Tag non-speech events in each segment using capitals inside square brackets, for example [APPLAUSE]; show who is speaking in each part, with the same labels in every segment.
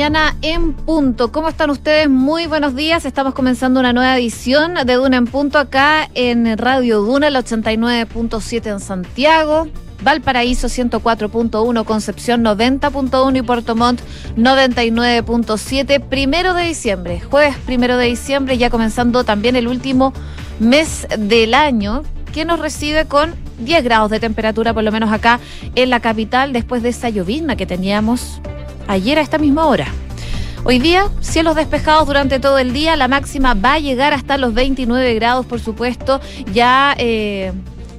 Speaker 1: la mañana en punto. ¿Cómo están ustedes? Muy buenos días. Estamos comenzando una nueva edición de Duna en punto acá en Radio Duna, el 89.7 en Santiago. Valparaíso 104.1, Concepción 90.1 y Puerto Montt 99.7. Primero de diciembre, jueves primero de diciembre, ya comenzando también el último mes del año, que nos recibe con 10 grados de temperatura, por lo menos acá en la capital, después de esa llovizna que teníamos ayer a esta misma hora. Hoy día, cielos despejados durante todo el día, la máxima va a llegar hasta los 29 grados, por supuesto, ya eh,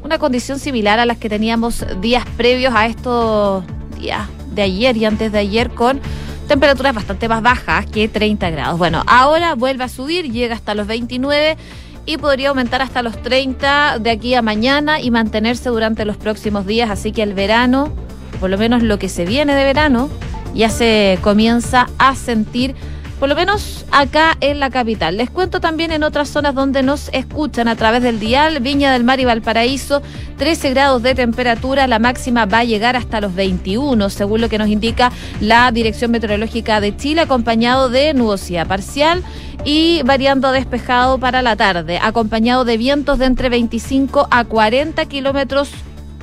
Speaker 1: una condición similar a las que teníamos días previos a estos días de ayer y antes de ayer con temperaturas bastante más bajas que 30 grados. Bueno, ahora vuelve a subir, llega hasta los 29 y podría aumentar hasta los 30 de aquí a mañana y mantenerse durante los próximos días, así que el verano, por lo menos lo que se viene de verano, ya se comienza a sentir por lo menos acá en la capital. Les cuento también en otras zonas donde nos escuchan a través del dial, Viña del Mar y Valparaíso, 13 grados de temperatura, la máxima va a llegar hasta los 21, según lo que nos indica la Dirección Meteorológica de Chile, acompañado de nubosidad parcial y variando despejado para la tarde, acompañado de vientos de entre 25 a 40 kilómetros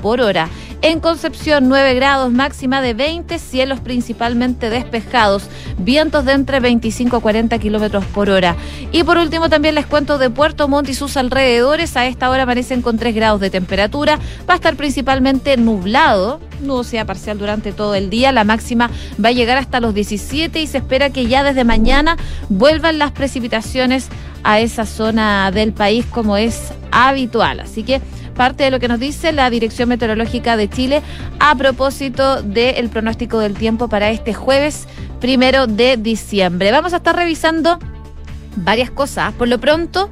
Speaker 1: por hora. En Concepción, 9 grados, máxima de 20, cielos principalmente despejados, vientos de entre 25 a 40 kilómetros por hora. Y por último, también les cuento de Puerto Montt y sus alrededores. A esta hora amanecen con 3 grados de temperatura. Va a estar principalmente nublado, nubosidad parcial durante todo el día. La máxima va a llegar hasta los 17 y se espera que ya desde mañana vuelvan las precipitaciones a esa zona del país como es habitual. Así que parte de lo que nos dice la Dirección Meteorológica de Chile a propósito del pronóstico del tiempo para este jueves primero de diciembre. Vamos a estar revisando varias cosas. Por lo pronto,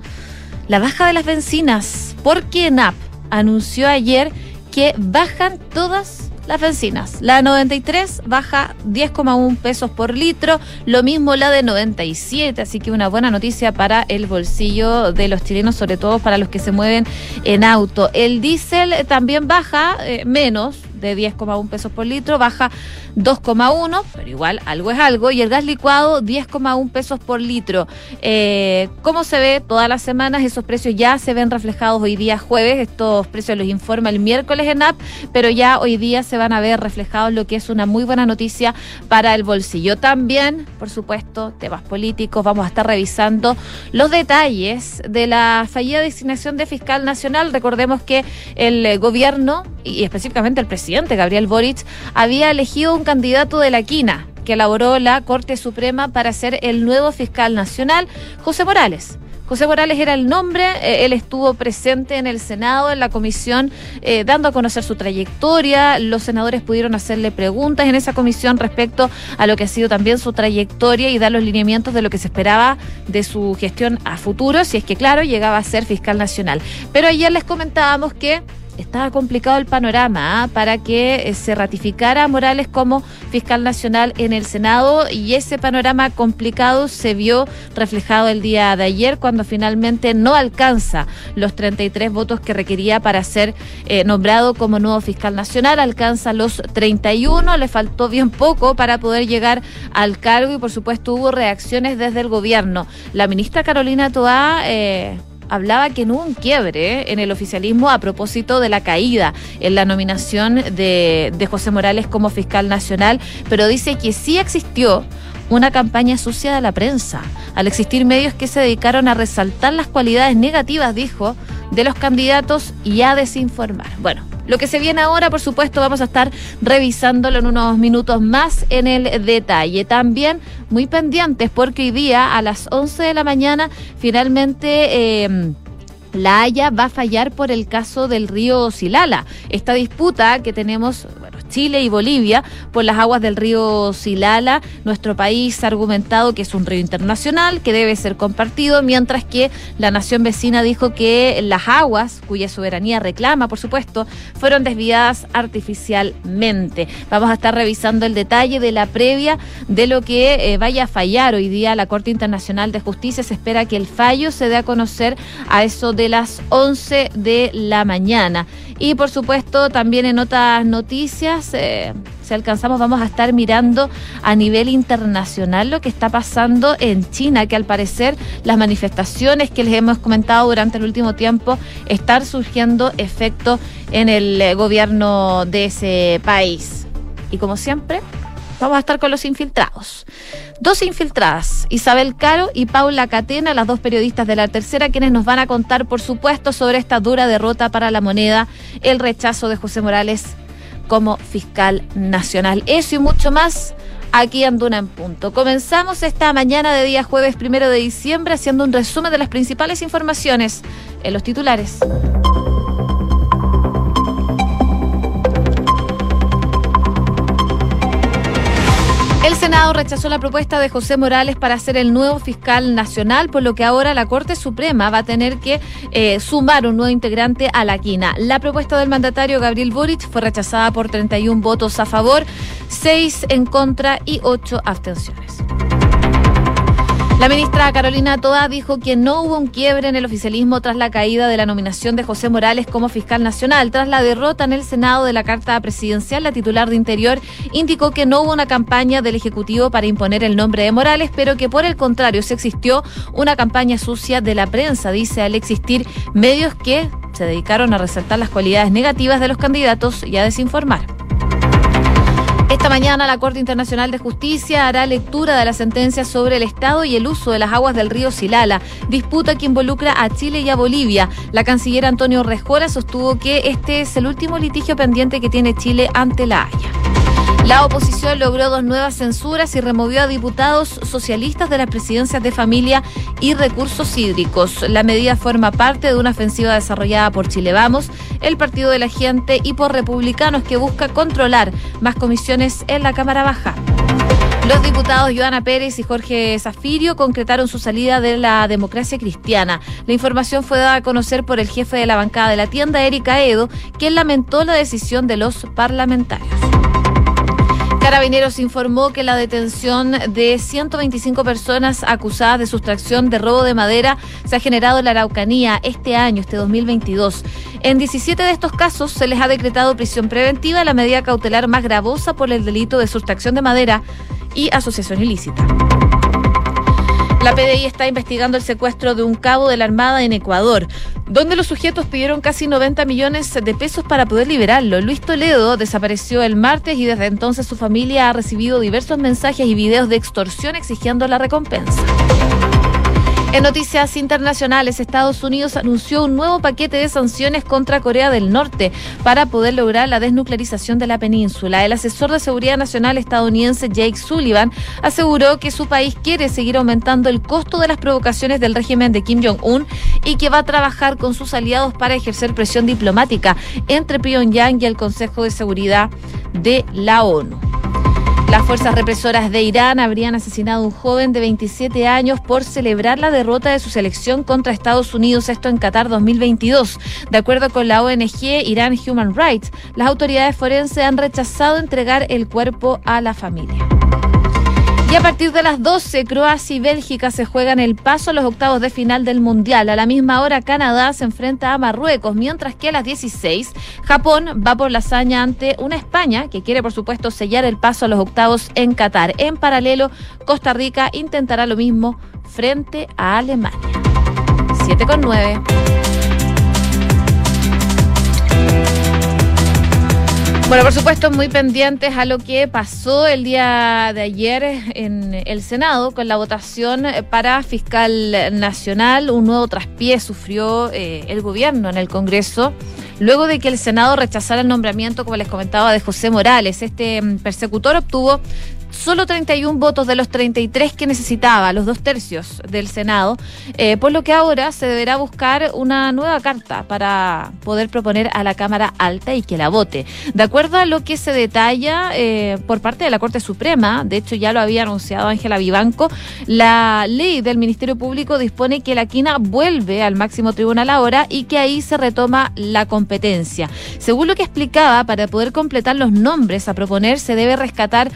Speaker 1: la baja de las bencinas, porque NAP anunció ayer que bajan todas las bencinas. La 93 baja 10,1 pesos por litro, lo mismo la de 97, así que una buena noticia para el bolsillo de los chilenos, sobre todo para los que se mueven en auto. El diésel también baja eh, menos, de 10,1 pesos por litro, baja 2,1, pero igual algo es algo, y el gas licuado 10,1 pesos por litro. Eh, ¿Cómo se ve todas las semanas? Esos precios ya se ven reflejados hoy día jueves, estos precios los informa el miércoles en app, pero ya hoy día se van a ver reflejados lo que es una muy buena noticia para el bolsillo. También, por supuesto, temas políticos, vamos a estar revisando los detalles de la fallida designación de fiscal nacional. Recordemos que el gobierno y específicamente el presidente Gabriel Boric había elegido un candidato de la quina que elaboró la Corte Suprema para ser el nuevo fiscal nacional, José Morales. José Morales era el nombre, eh, él estuvo presente en el Senado, en la comisión, eh, dando a conocer su trayectoria. Los senadores pudieron hacerle preguntas en esa comisión respecto a lo que ha sido también su trayectoria y dar los lineamientos de lo que se esperaba de su gestión a futuro, si es que, claro, llegaba a ser fiscal nacional. Pero ayer les comentábamos que estaba complicado el panorama ¿ah? para que eh, se ratificara Morales como fiscal nacional en el Senado y ese panorama complicado se vio reflejado el día de ayer cuando finalmente no alcanza los 33 votos que requería para ser eh, nombrado como nuevo fiscal nacional, alcanza los 31, le faltó bien poco para poder llegar al cargo y por supuesto hubo reacciones desde el gobierno. La ministra Carolina Toá eh, hablaba que no hubo un quiebre en el oficialismo a propósito de la caída en la nominación de, de José Morales como fiscal nacional, pero dice que sí existió una campaña sucia de la prensa, al existir medios que se dedicaron a resaltar las cualidades negativas, dijo, de los candidatos y a desinformar. Bueno, lo que se viene ahora, por supuesto, vamos a estar revisándolo en unos minutos más en el detalle. También muy pendientes porque hoy día a las 11 de la mañana finalmente... Eh, la Haya va a fallar por el caso del río Silala. Esta disputa que tenemos, Chile y Bolivia por las aguas del río Silala. Nuestro país ha argumentado que es un río internacional, que debe ser compartido, mientras que la nación vecina dijo que las aguas, cuya soberanía reclama, por supuesto, fueron desviadas artificialmente. Vamos a estar revisando el detalle de la previa de lo que eh, vaya a fallar hoy día la Corte Internacional de Justicia. Se espera que el fallo se dé a conocer a eso de las 11 de la mañana. Y por supuesto, también en otras noticias, eh, si alcanzamos, vamos a estar mirando a nivel internacional lo que está pasando en China, que al parecer las manifestaciones que les hemos comentado durante el último tiempo están surgiendo efecto en el eh, gobierno de ese país. Y como siempre, vamos a estar con los infiltrados. Dos infiltradas, Isabel Caro y Paula Catena, las dos periodistas de la tercera, quienes nos van a contar, por supuesto, sobre esta dura derrota para la moneda, el rechazo de José Morales como fiscal nacional. Eso y mucho más aquí en Duna en Punto. Comenzamos esta mañana de día jueves primero de diciembre haciendo un resumen de las principales informaciones en los titulares. Senado rechazó la propuesta de José Morales para ser el nuevo fiscal nacional, por lo que ahora la Corte Suprema va a tener que eh, sumar un nuevo integrante a la quina. La propuesta del mandatario Gabriel Boric fue rechazada por 31 votos a favor, 6 en contra y 8 abstenciones. La ministra Carolina Toa dijo que no hubo un quiebre en el oficialismo tras la caída de la nominación de José Morales como fiscal nacional. Tras la derrota en el Senado de la Carta Presidencial, la titular de Interior indicó que no hubo una campaña del Ejecutivo para imponer el nombre de Morales, pero que por el contrario se existió una campaña sucia de la prensa, dice al existir medios que se dedicaron a resaltar las cualidades negativas de los candidatos y a desinformar. Esta mañana la Corte Internacional de Justicia hará lectura de la sentencia sobre el estado y el uso de las aguas del río Silala, disputa que involucra a Chile y a Bolivia. La canciller Antonio Rejora sostuvo que este es el último litigio pendiente que tiene Chile ante la Haya. La oposición logró dos nuevas censuras y removió a diputados socialistas de las presidencias de familia y recursos hídricos. La medida forma parte de una ofensiva desarrollada por Chile Vamos, el Partido de la Gente y por republicanos que busca controlar más comisiones en la Cámara Baja. Los diputados Joana Pérez y Jorge Zafirio concretaron su salida de la democracia cristiana. La información fue dada a conocer por el jefe de la bancada de la tienda, Erika Edo, quien lamentó la decisión de los parlamentarios. Carabineros informó que la detención de 125 personas acusadas de sustracción de robo de madera se ha generado en la Araucanía este año, este 2022. En 17 de estos casos se les ha decretado prisión preventiva, la medida cautelar más gravosa por el delito de sustracción de madera y asociación ilícita. La PDI está investigando el secuestro de un cabo de la Armada en Ecuador, donde los sujetos pidieron casi 90 millones de pesos para poder liberarlo. Luis Toledo desapareció el martes y desde entonces su familia ha recibido diversos mensajes y videos de extorsión exigiendo la recompensa. En noticias internacionales, Estados Unidos anunció un nuevo paquete de sanciones contra Corea del Norte para poder lograr la desnuclearización de la península. El asesor de seguridad nacional estadounidense Jake Sullivan aseguró que su país quiere seguir aumentando el costo de las provocaciones del régimen de Kim Jong-un y que va a trabajar con sus aliados para ejercer presión diplomática entre Pyongyang y el Consejo de Seguridad de la ONU. Fuerzas represoras de Irán habrían asesinado a un joven de 27 años por celebrar la derrota de su selección contra Estados Unidos, esto en Qatar 2022. De acuerdo con la ONG Irán Human Rights, las autoridades forenses han rechazado entregar el cuerpo a la familia. Y a partir de las 12, Croacia y Bélgica se juegan el paso a los octavos de final del Mundial. A la misma hora, Canadá se enfrenta a Marruecos, mientras que a las 16, Japón va por la hazaña ante una España que quiere, por supuesto, sellar el paso a los octavos en Qatar. En paralelo, Costa Rica intentará lo mismo frente a Alemania. 7 con 9. Bueno, por supuesto, muy pendientes a lo que pasó el día de ayer en el Senado con la votación para fiscal nacional. Un nuevo traspié sufrió eh, el gobierno en el Congreso luego de que el Senado rechazara el nombramiento, como les comentaba, de José Morales. Este mm, persecutor obtuvo solo 31 votos de los 33 que necesitaba, los dos tercios del Senado, eh, por lo que ahora se deberá buscar una nueva carta para poder proponer a la Cámara Alta y que la vote. De acuerdo a lo que se detalla eh, por parte de la Corte Suprema, de hecho ya lo había anunciado Ángela Vivanco, la ley del Ministerio Público dispone que la quina vuelve al máximo tribunal ahora y que ahí se retoma la competencia. Según lo que explicaba, para poder completar los nombres a proponer se debe rescatar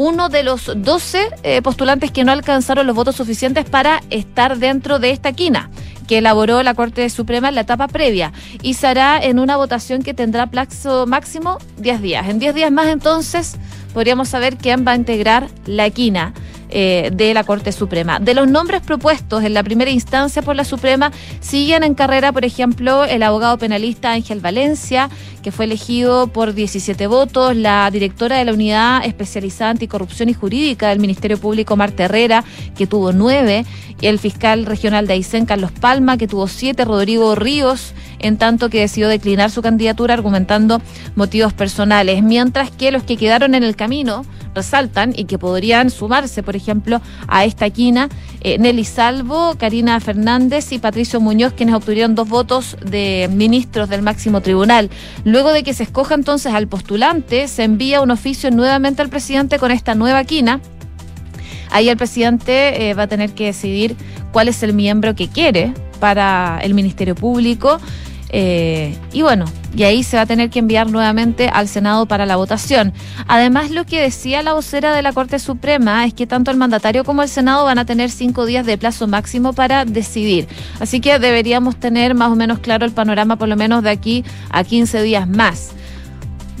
Speaker 1: uno de los 12 eh, postulantes que no alcanzaron los votos suficientes para estar dentro de esta quina que elaboró la Corte Suprema en la etapa previa y se hará en una votación que tendrá plazo máximo 10 días. En 10 días más entonces podríamos saber quién va a integrar la equina. Eh, de la Corte Suprema. De los nombres propuestos en la primera instancia por la Suprema, siguen en carrera, por ejemplo, el abogado penalista Ángel Valencia, que fue elegido por 17 votos, la directora de la Unidad Especializada Anticorrupción y Jurídica del Ministerio Público, Marta Herrera, que tuvo nueve, y el fiscal regional de Aysén, Carlos Palma, que tuvo siete, Rodrigo Ríos, en tanto que decidió declinar su candidatura argumentando motivos personales, mientras que los que quedaron en el camino resaltan y que podrían sumarse, por ejemplo, a esta quina, eh, Nelly Salvo, Karina Fernández y Patricio Muñoz, quienes obtuvieron dos votos de ministros del máximo tribunal. Luego de que se escoja entonces al postulante, se envía un oficio nuevamente al presidente con esta nueva quina. Ahí el presidente eh, va a tener que decidir cuál es el miembro que quiere para el Ministerio Público. Eh, y bueno, y ahí se va a tener que enviar nuevamente al Senado para la votación. Además, lo que decía la vocera de la Corte Suprema es que tanto el mandatario como el Senado van a tener cinco días de plazo máximo para decidir. Así que deberíamos tener más o menos claro el panorama por lo menos de aquí a 15 días más.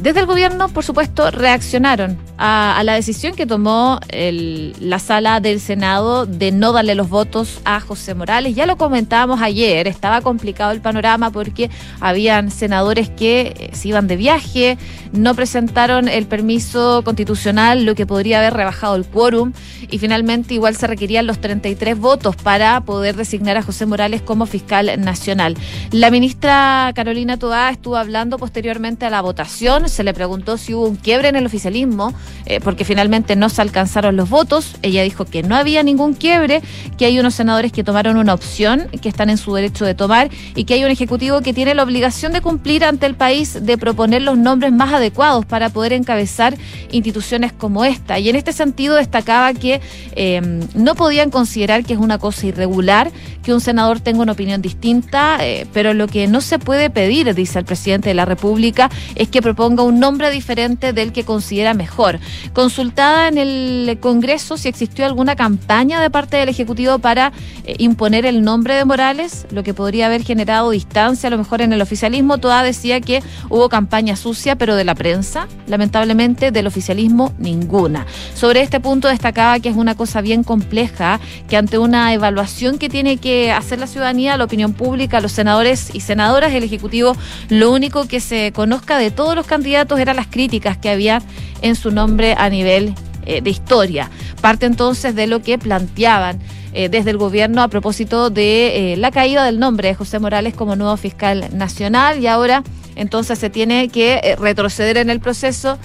Speaker 1: Desde el gobierno, por supuesto, reaccionaron a, la decisión que tomó la sala del Senado de no darle los votos a José Morales. Ya lo comentábamos ayer, estaba complicado el panorama porque habían senadores que eh, se iban de viaje, no presentaron el permiso constitucional, lo que podría haber rebajado el quórum, y finalmente igual se requerían los 33 votos para poder designar a José Morales como fiscal nacional. La ministra Carolina Toá estuvo hablando posteriormente a la votación, se le preguntó si hubo un quiebre en el oficialismo eh, porque finalmente no se alcanzaron los votos. Ella dijo que no había ningún quiebre, que hay unos senadores que tomaron una opción, que están en su derecho de tomar, y que hay un ejecutivo que tiene la obligación de cumplir ante el país de proponer los nombres más adecuados para poder encabezar instituciones como esta. Y en este sentido destacaba que eh, no podían considerar que es una cosa irregular que un senador tenga una opinión distinta, eh, pero lo que no se puede pedir, dice el presidente de la República, es que proponga un nombre diferente del que considera mejor. Consultada en el Congreso si existió alguna campaña de parte del Ejecutivo para eh, imponer el nombre de Morales, lo que podría haber generado distancia a lo mejor en el oficialismo, toda decía que hubo campaña sucia, pero de la prensa, lamentablemente del oficialismo ninguna. Sobre este punto destacaba que es una cosa bien compleja, que ante una evaluación que tiene que hacer la ciudadanía, la opinión pública, los senadores y senadoras, el Ejecutivo, lo único que se conozca de todos los candidatos eran las críticas que había en su nombre a nivel eh, de historia. Parte entonces de lo que planteaban eh, desde el gobierno a propósito de eh, la caída del nombre de José Morales como nuevo fiscal nacional y ahora entonces se tiene que retroceder en el proceso,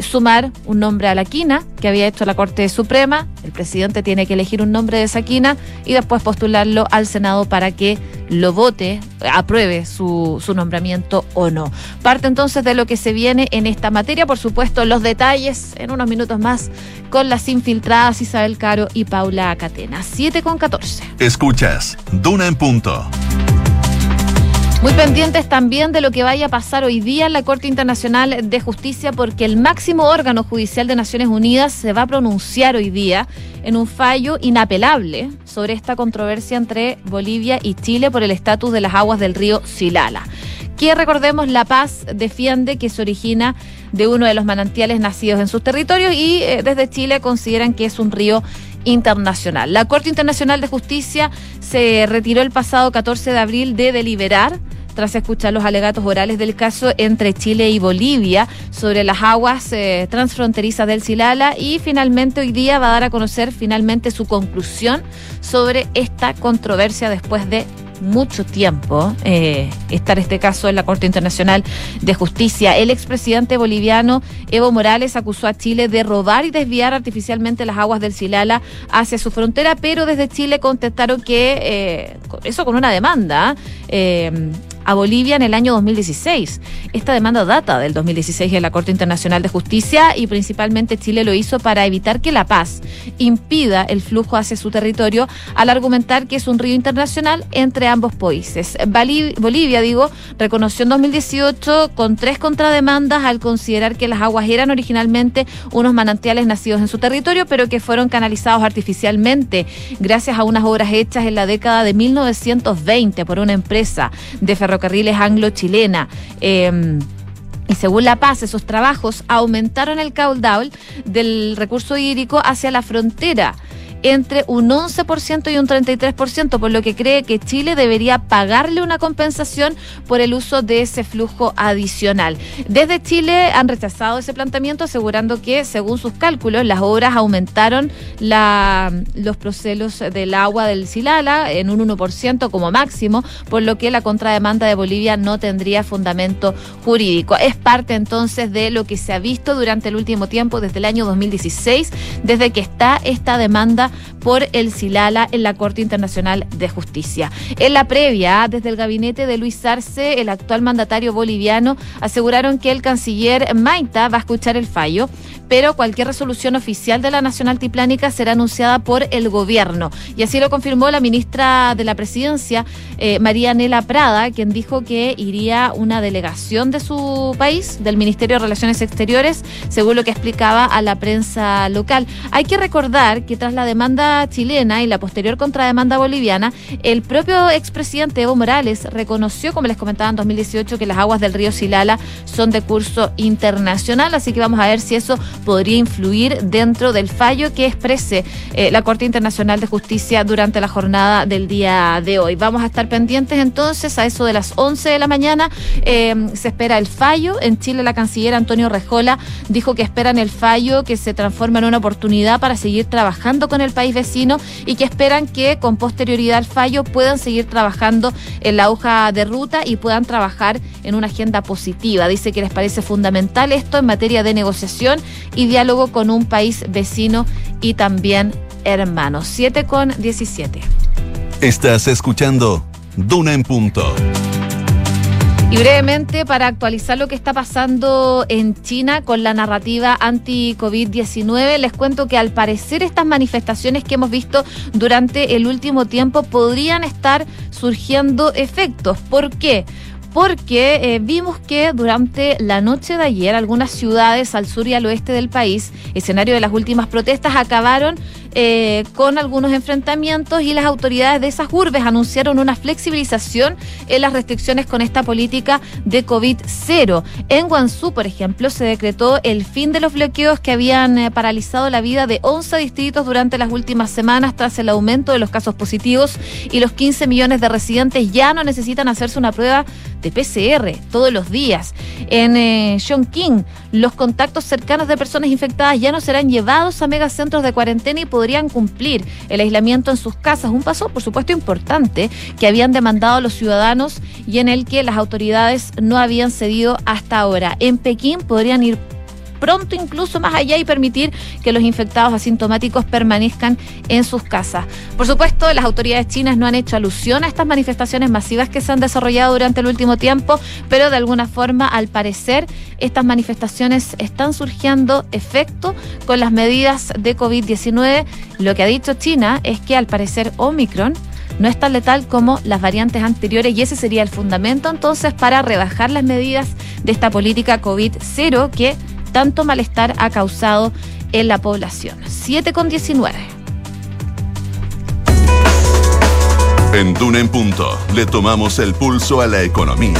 Speaker 1: sumar un nombre a la quina que había hecho la Corte Suprema, el presidente tiene que elegir un nombre de esa quina y después postularlo al Senado para que lo vote, apruebe su, su nombramiento o no. Parte entonces de lo que se viene en esta materia, por supuesto, los detalles en unos minutos más con las infiltradas Isabel Caro y Paula Catena. 7 con 14.
Speaker 2: Escuchas, Duna en punto.
Speaker 1: Muy pendientes también de lo que vaya a pasar hoy día en la Corte Internacional de Justicia, porque el máximo órgano judicial de Naciones Unidas se va a pronunciar hoy día en un fallo inapelable sobre esta controversia entre Bolivia y Chile por el estatus de las aguas del río Silala que recordemos La Paz defiende que se origina de uno de los manantiales nacidos en sus territorios y eh, desde Chile consideran que es un río internacional. La Corte Internacional de Justicia se retiró el pasado 14 de abril de deliberar tras escuchar los alegatos orales del caso entre Chile y Bolivia sobre las aguas eh, transfronterizas del Silala y finalmente hoy día va a dar a conocer finalmente su conclusión sobre esta controversia después de mucho tiempo eh, estar este caso en la Corte Internacional de Justicia. El expresidente boliviano Evo Morales acusó a Chile de robar y desviar artificialmente las aguas del Silala hacia su frontera, pero desde Chile contestaron que eh, eso con una demanda. Eh, a Bolivia en el año 2016. Esta demanda data del 2016 en la Corte Internacional de Justicia y principalmente Chile lo hizo para evitar que La Paz impida el flujo hacia su territorio al argumentar que es un río internacional entre ambos países. Bolivia, digo, reconoció en 2018 con tres contrademandas al considerar que las aguas eran originalmente unos manantiales nacidos en su territorio, pero que fueron canalizados artificialmente gracias a unas obras hechas en la década de 1920 por una empresa de ferrocarriles anglo-chilena. Em, y según La Paz, esos trabajos aumentaron el caudal del recurso hídrico hacia la frontera entre un 11% y un 33%, por lo que cree que Chile debería pagarle una compensación por el uso de ese flujo adicional. Desde Chile han rechazado ese planteamiento, asegurando que, según sus cálculos, las obras aumentaron los procelos del agua del Silala en un 1% como máximo, por lo que la contrademanda de Bolivia no tendría fundamento jurídico. Es parte entonces de lo que se ha visto durante el último tiempo, desde el año 2016, desde que está esta demanda por el Silala en la Corte Internacional de Justicia. En la previa, desde el gabinete de Luis Arce, el actual mandatario boliviano, aseguraron que el canciller Maita va a escuchar el fallo, pero cualquier resolución oficial de la Nacional Altiplánica será anunciada por el gobierno. Y así lo confirmó la ministra de la Presidencia, eh, María Nela Prada, quien dijo que iría una delegación de su país, del Ministerio de Relaciones Exteriores, según lo que explicaba a la prensa local. Hay que recordar que tras la demanda chilena y la posterior contrademanda boliviana, el propio expresidente Evo Morales reconoció, como les comentaba en 2018, que las aguas del río Silala son de curso internacional, así que vamos a ver si eso podría influir dentro del fallo que exprese eh, la Corte Internacional de Justicia durante la jornada del día de hoy. Vamos a estar pendientes entonces a eso de las 11 de la mañana. Eh, se espera el fallo. En Chile la canciller Antonio Rejola dijo que esperan el fallo que se transforme en una oportunidad para seguir trabajando con el país vecino y que esperan que con posterioridad al fallo puedan seguir trabajando en la hoja de ruta y puedan trabajar en una agenda positiva. Dice que les parece fundamental esto en materia de negociación y diálogo con un país vecino y también hermano. 7 con 17.
Speaker 2: Estás escuchando Duna en Punto.
Speaker 1: Y brevemente, para actualizar lo que está pasando en China con la narrativa anti-COVID-19, les cuento que al parecer estas manifestaciones que hemos visto durante el último tiempo podrían estar surgiendo efectos. ¿Por qué? Porque eh, vimos que durante la noche de ayer algunas ciudades al sur y al oeste del país, escenario de las últimas protestas, acabaron eh, con algunos enfrentamientos y las autoridades de esas urbes anunciaron una flexibilización en las restricciones con esta política de COVID-0. En Guangzhou, por ejemplo, se decretó el fin de los bloqueos que habían eh, paralizado la vida de 11 distritos durante las últimas semanas tras el aumento de los casos positivos y los 15 millones de residentes ya no necesitan hacerse una prueba de PCR todos los días. En eh, los contactos cercanos de personas infectadas ya no serán llevados a megacentros de cuarentena y podrían cumplir el aislamiento en sus casas. Un paso, por supuesto, importante que habían demandado los ciudadanos y en el que las autoridades no habían cedido hasta ahora. En Pekín podrían ir pronto incluso más allá y permitir que los infectados asintomáticos permanezcan en sus casas. Por supuesto, las autoridades chinas no han hecho alusión a estas manifestaciones masivas que se han desarrollado durante el último tiempo, pero de alguna forma, al parecer, estas manifestaciones están surgiendo efecto con las medidas de COVID-19. Lo que ha dicho China es que al parecer Omicron no es tan letal como las variantes anteriores y ese sería el fundamento entonces para rebajar las medidas de esta política COVID-0 que tanto malestar ha causado en la población. 7 con 19.
Speaker 2: En Duna Punto le tomamos el pulso a la economía.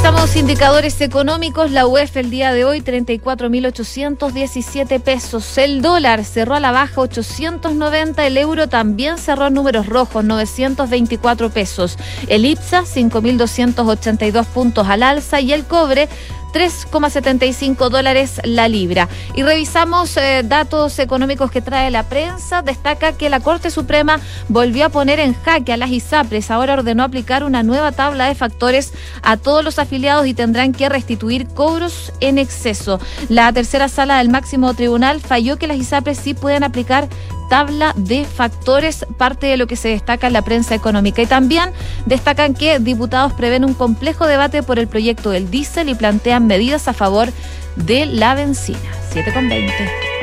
Speaker 1: Revisamos indicadores económicos. La UEF el día de hoy 34.817 pesos. El dólar cerró a la baja 890. El euro también cerró en números rojos 924 pesos. El IPSA 5.282 puntos al alza y el cobre 3,75 dólares la libra. Y revisamos eh, datos económicos que trae la prensa. Destaca que la Corte Suprema volvió a poner en jaque a las ISAPRES. Ahora ordenó aplicar una nueva tabla de factores a todos los afiliados y tendrán que restituir cobros en exceso. La tercera sala del máximo tribunal falló que las ISAPRES sí pueden aplicar tabla de factores, parte de lo que se destaca en la prensa económica. Y también destacan que diputados prevén un complejo debate por el proyecto del diésel y plantean medidas a favor de la benzina. 7 con 20.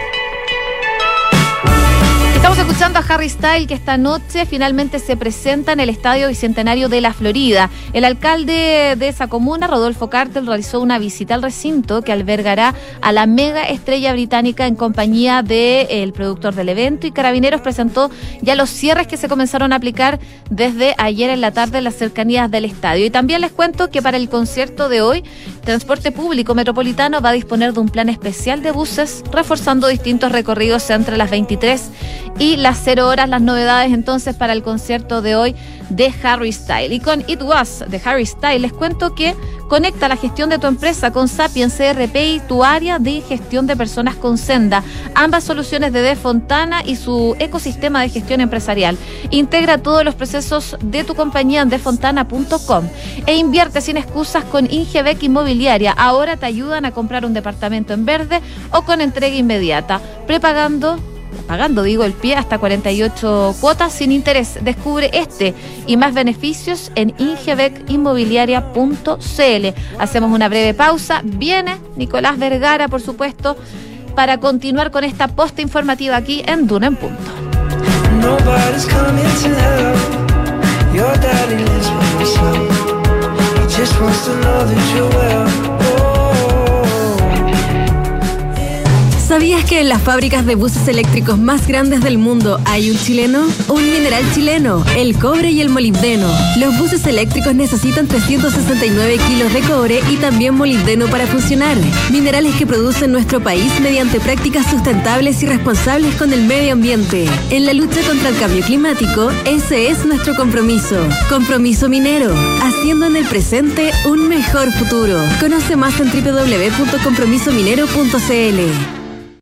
Speaker 1: Estamos escuchando a Harry Style que esta noche finalmente se presenta en el Estadio Bicentenario de la Florida. El alcalde de esa comuna, Rodolfo Cartel, realizó una visita al recinto que albergará a la mega estrella británica en compañía del productor del evento y Carabineros presentó ya los cierres que se comenzaron a aplicar desde ayer en la tarde en las cercanías del estadio. Y también les cuento que para el concierto de hoy, Transporte Público Metropolitano va a disponer de un plan especial de buses reforzando distintos recorridos entre las 23 y las 0 horas, las novedades entonces para el concierto de hoy de Harry Style. Y con It Was de Harry Style les cuento que conecta la gestión de tu empresa con Sapiens CRP y tu área de gestión de personas con Senda. Ambas soluciones de De Fontana y su ecosistema de gestión empresarial. Integra todos los procesos de tu compañía en defontana.com e invierte sin excusas con Ingebec Inmobiliaria. Ahora te ayudan a comprar un departamento en verde o con entrega inmediata, prepagando pagando, digo, el pie hasta 48 cuotas sin interés. Descubre este y más beneficios en ingebecinmobiliaria.cl. Hacemos una breve pausa. Viene Nicolás Vergara, por supuesto, para continuar con esta posta informativa aquí en Duna en Punto.
Speaker 3: ¿Sabías que en las fábricas de buses eléctricos más grandes del mundo hay un chileno? Un mineral chileno, el cobre y el molibdeno. Los buses eléctricos necesitan 369 kilos de cobre y también molibdeno para funcionar. Minerales que produce nuestro país mediante prácticas sustentables y responsables con el medio ambiente. En la lucha contra el cambio climático, ese es nuestro compromiso. Compromiso minero, haciendo en el presente un mejor futuro. Conoce más en www.compromisominero.cl.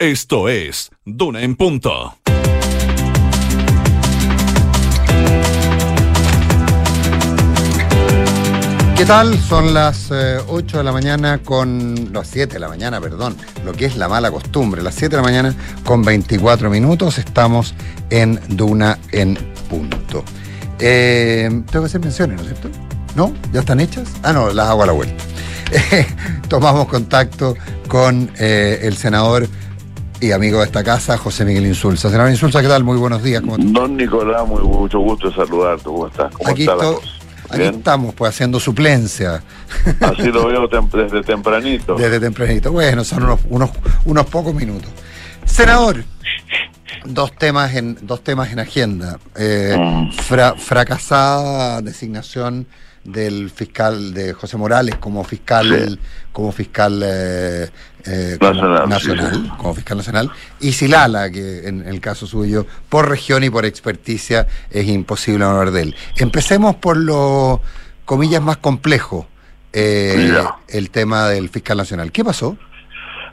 Speaker 2: Esto es Duna en Punto.
Speaker 4: ¿Qué tal? Son las 8 de la mañana con... las 7 de la mañana, perdón, lo que es la mala costumbre. Las 7 de la mañana con 24 minutos estamos en Duna en punto. Eh, tengo que hacer menciones, ¿no es cierto? ¿No? ¿Ya están hechas? Ah, no, las hago a la vuelta. [LAUGHS] tomamos contacto con eh, el senador y amigo de esta casa, José Miguel Insulza. Senador Insulza, ¿qué tal? Muy buenos días.
Speaker 5: ¿Cómo Don Nicolás, muy mucho gusto de saludarte. ¿Cómo estás? ¿Cómo
Speaker 4: Aquí
Speaker 5: está la
Speaker 4: to-
Speaker 5: cosa?
Speaker 4: Aquí
Speaker 5: ¿Bien?
Speaker 4: estamos, pues, haciendo suplencia.
Speaker 5: Así lo veo [LAUGHS] tem- desde tempranito.
Speaker 4: Desde tempranito. Bueno, son unos, unos, unos pocos minutos. Senador, dos temas en, dos temas en agenda. Eh,
Speaker 5: Mm.
Speaker 4: fra- fracasada designación del fiscal de José Morales como fiscal,
Speaker 5: Sí.
Speaker 4: como fiscal eh, eh, como
Speaker 5: Nacional,
Speaker 4: nacional,
Speaker 5: sí, sí.
Speaker 4: como fiscal nacional, y Silala, que en el caso suyo, por región y por experticia, es imposible hablar de él. Empecemos por lo, comillas, más complejo, eh, el tema del fiscal nacional. ¿Qué pasó?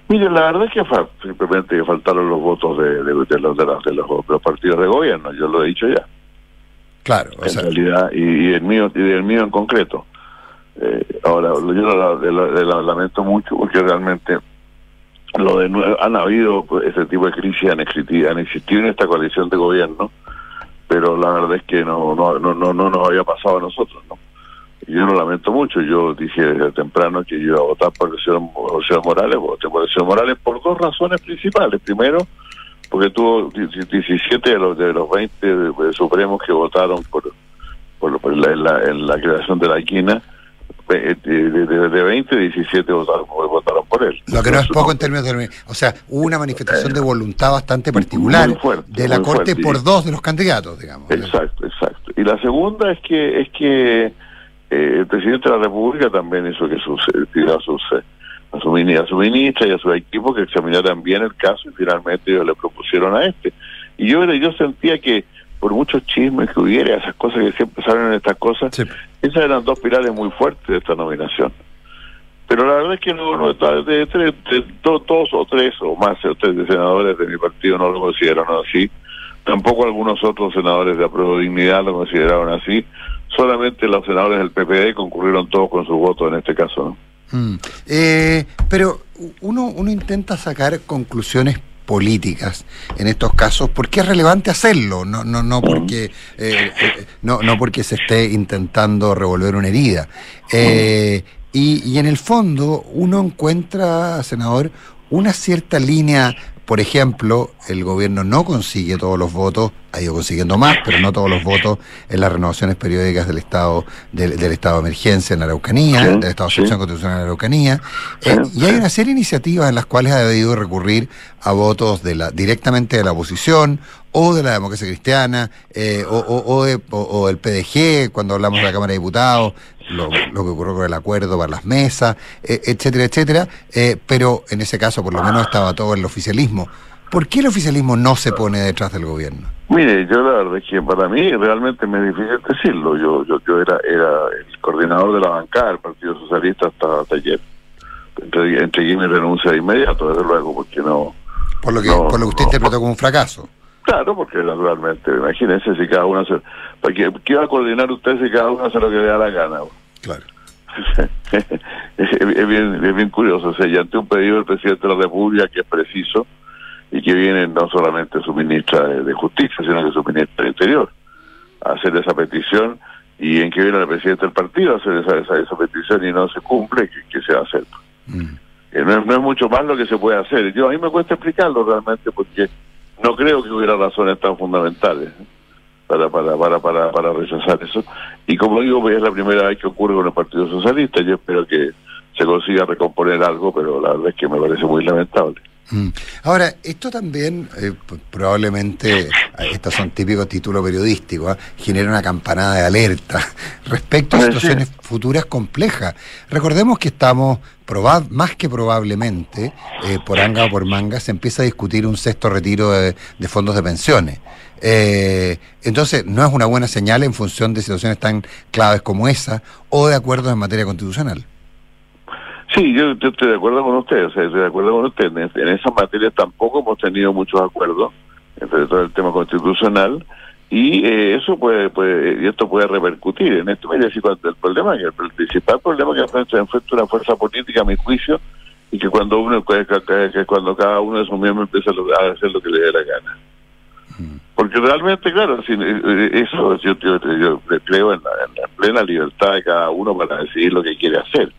Speaker 5: Mire, la verdad es que simplemente faltaron los votos de, de, los, de los- de los partidos de gobierno, yo lo he dicho ya.
Speaker 4: Claro, o
Speaker 5: en
Speaker 4: sea,
Speaker 5: realidad, y, y el mío y el mío en concreto. Eh, ahora, yo lo, lo- lo- lamento mucho porque realmente lo de han habido pues, ese tipo de crisis han existido, han existido en esta coalición de gobierno, pero la verdad es que no no no no, no nos había pasado a nosotros, ¿no? Yo lo lamento mucho. Yo dije desde temprano que yo iba a votar por el señor, por el señor Morales, voté por el señor Morales por dos razones principales. Primero, porque tuvo 17 de los, de los 20 de- de supremos que votaron por, por, por la, en la, en la creación de la esquina. De, de, de- de 20, 17 votaron, votaron por él.
Speaker 4: lo que no es poco en términos de... O sea, hubo una manifestación de voluntad bastante particular
Speaker 5: fuerte,
Speaker 4: de la Corte
Speaker 5: fuerte,
Speaker 4: por dos de los candidatos, digamos.
Speaker 5: Exacto, exacto. Y la segunda es que es que eh, el presidente de la República también hizo que sus, eh, sus eh, a su, a su ministra y a su equipo que examinaran bien el caso y finalmente ellos le propusieron a este. Y yo yo sentía que por muchos chismes que hubiera, esas cosas que siempre salen en estas cosas,
Speaker 4: Sí.
Speaker 5: esas eran dos pilares muy fuertes de esta nominación. Pero la verdad es que no, no de, de do- dos o tres o más o tres de senadores de mi partido no lo consideraron así. Tampoco algunos otros senadores de apruebo dignidad lo consideraron así. Solamente los senadores del PPD concurrieron todos con su voto en este caso. ¿no?
Speaker 4: Mm. Eh, pero uno, uno intenta sacar conclusiones políticas en estos casos porque es relevante hacerlo, no, no, no porque eh, eh, no, no porque se esté intentando revolver una herida. Y, y en el fondo uno encuentra, senador, una cierta línea, por ejemplo, el gobierno no consigue todos los votos, ha ido consiguiendo más, pero no todos los votos en las renovaciones periódicas del estado del, del estado de emergencia en la Araucanía,
Speaker 5: Sí,
Speaker 4: del estado de
Speaker 5: sí.
Speaker 4: excepción constitucional en la Araucanía, eh,
Speaker 5: Sí,
Speaker 4: y hay
Speaker 5: sí.
Speaker 4: una serie de iniciativas en las cuales ha debido recurrir a votos de la directamente de la oposición o de la democracia cristiana eh, o, o- o de- o- o del PDG cuando hablamos de la Cámara de Diputados lo, lo que ocurrió con el acuerdo para las mesas eh, etcétera etcétera eh, pero en ese caso por lo menos estaba todo el oficialismo ¿por qué el oficialismo no se pone detrás del gobierno?
Speaker 5: Mire, yo la verdad es que para mí realmente me es difícil decirlo. Yo yo, yo era era el coordinador de la bancada del Partido Socialista hasta, hasta ayer. Entregué, entregué mi renuncia de inmediato, desde luego, porque no...
Speaker 4: por lo que
Speaker 5: No,
Speaker 4: por lo que usted
Speaker 5: no.
Speaker 4: interpretó como un fracaso
Speaker 5: Claro, porque naturalmente, imagínense si cada uno hace... ¿para ¿Qué, va a coordinar usted si cada uno hace lo que le da la gana?
Speaker 4: claro [LAUGHS]
Speaker 5: es, bien, es bien curioso. O sea, y ante un pedido del presidente de la República que es preciso y que viene no solamente su ministra de, de Justicia, sino que su ministra de Interior a hacer esa petición y en que viene el presidente del partido a hacer esa, esa, esa petición y no se cumple, ¿qué, qué se va a hacer?
Speaker 4: Mm.
Speaker 5: Eh, no, es, no es mucho más lo que se puede hacer. Yo A mí me cuesta explicarlo realmente porque no creo que hubiera razones tan fundamentales. Para para para para, para rechazar eso. Y como digo, es la primera vez que ocurre con el Partido Socialista. Yo espero que se consiga recomponer algo, pero la verdad es que me parece muy lamentable.
Speaker 4: Mm. Ahora, esto también eh, probablemente, eh, estos son típicos títulos periodísticos, ¿ah? genera una campanada de alerta [LAUGHS] respecto a situaciones futuras complejas. Recordemos que estamos, más que probablemente, eh, por anga o por manga, se empieza a discutir un sexto retiro de, de fondos de pensiones. Eh, entonces, no es una buena señal en función de situaciones tan claves como esa o de acuerdos en materia constitucional.
Speaker 5: Sí, yo, yo estoy de acuerdo con usted, o sea, estoy de acuerdo con usted. En, en esa materia tampoco hemos tenido muchos acuerdos, entre todo el tema constitucional, y eh, eso puede, puede y esto puede repercutir en esto. Mire si cuando el problema el, principal problema que enfrenta, enfrenta una fuerza política a mi juicio y que cuando uno que, cuando cada uno de sus miembros empieza a hacer lo que le dé la gana. Porque realmente claro si, eh, eso yo, yo, creo en la, plena libertad de cada uno para decidir lo que quiere hacer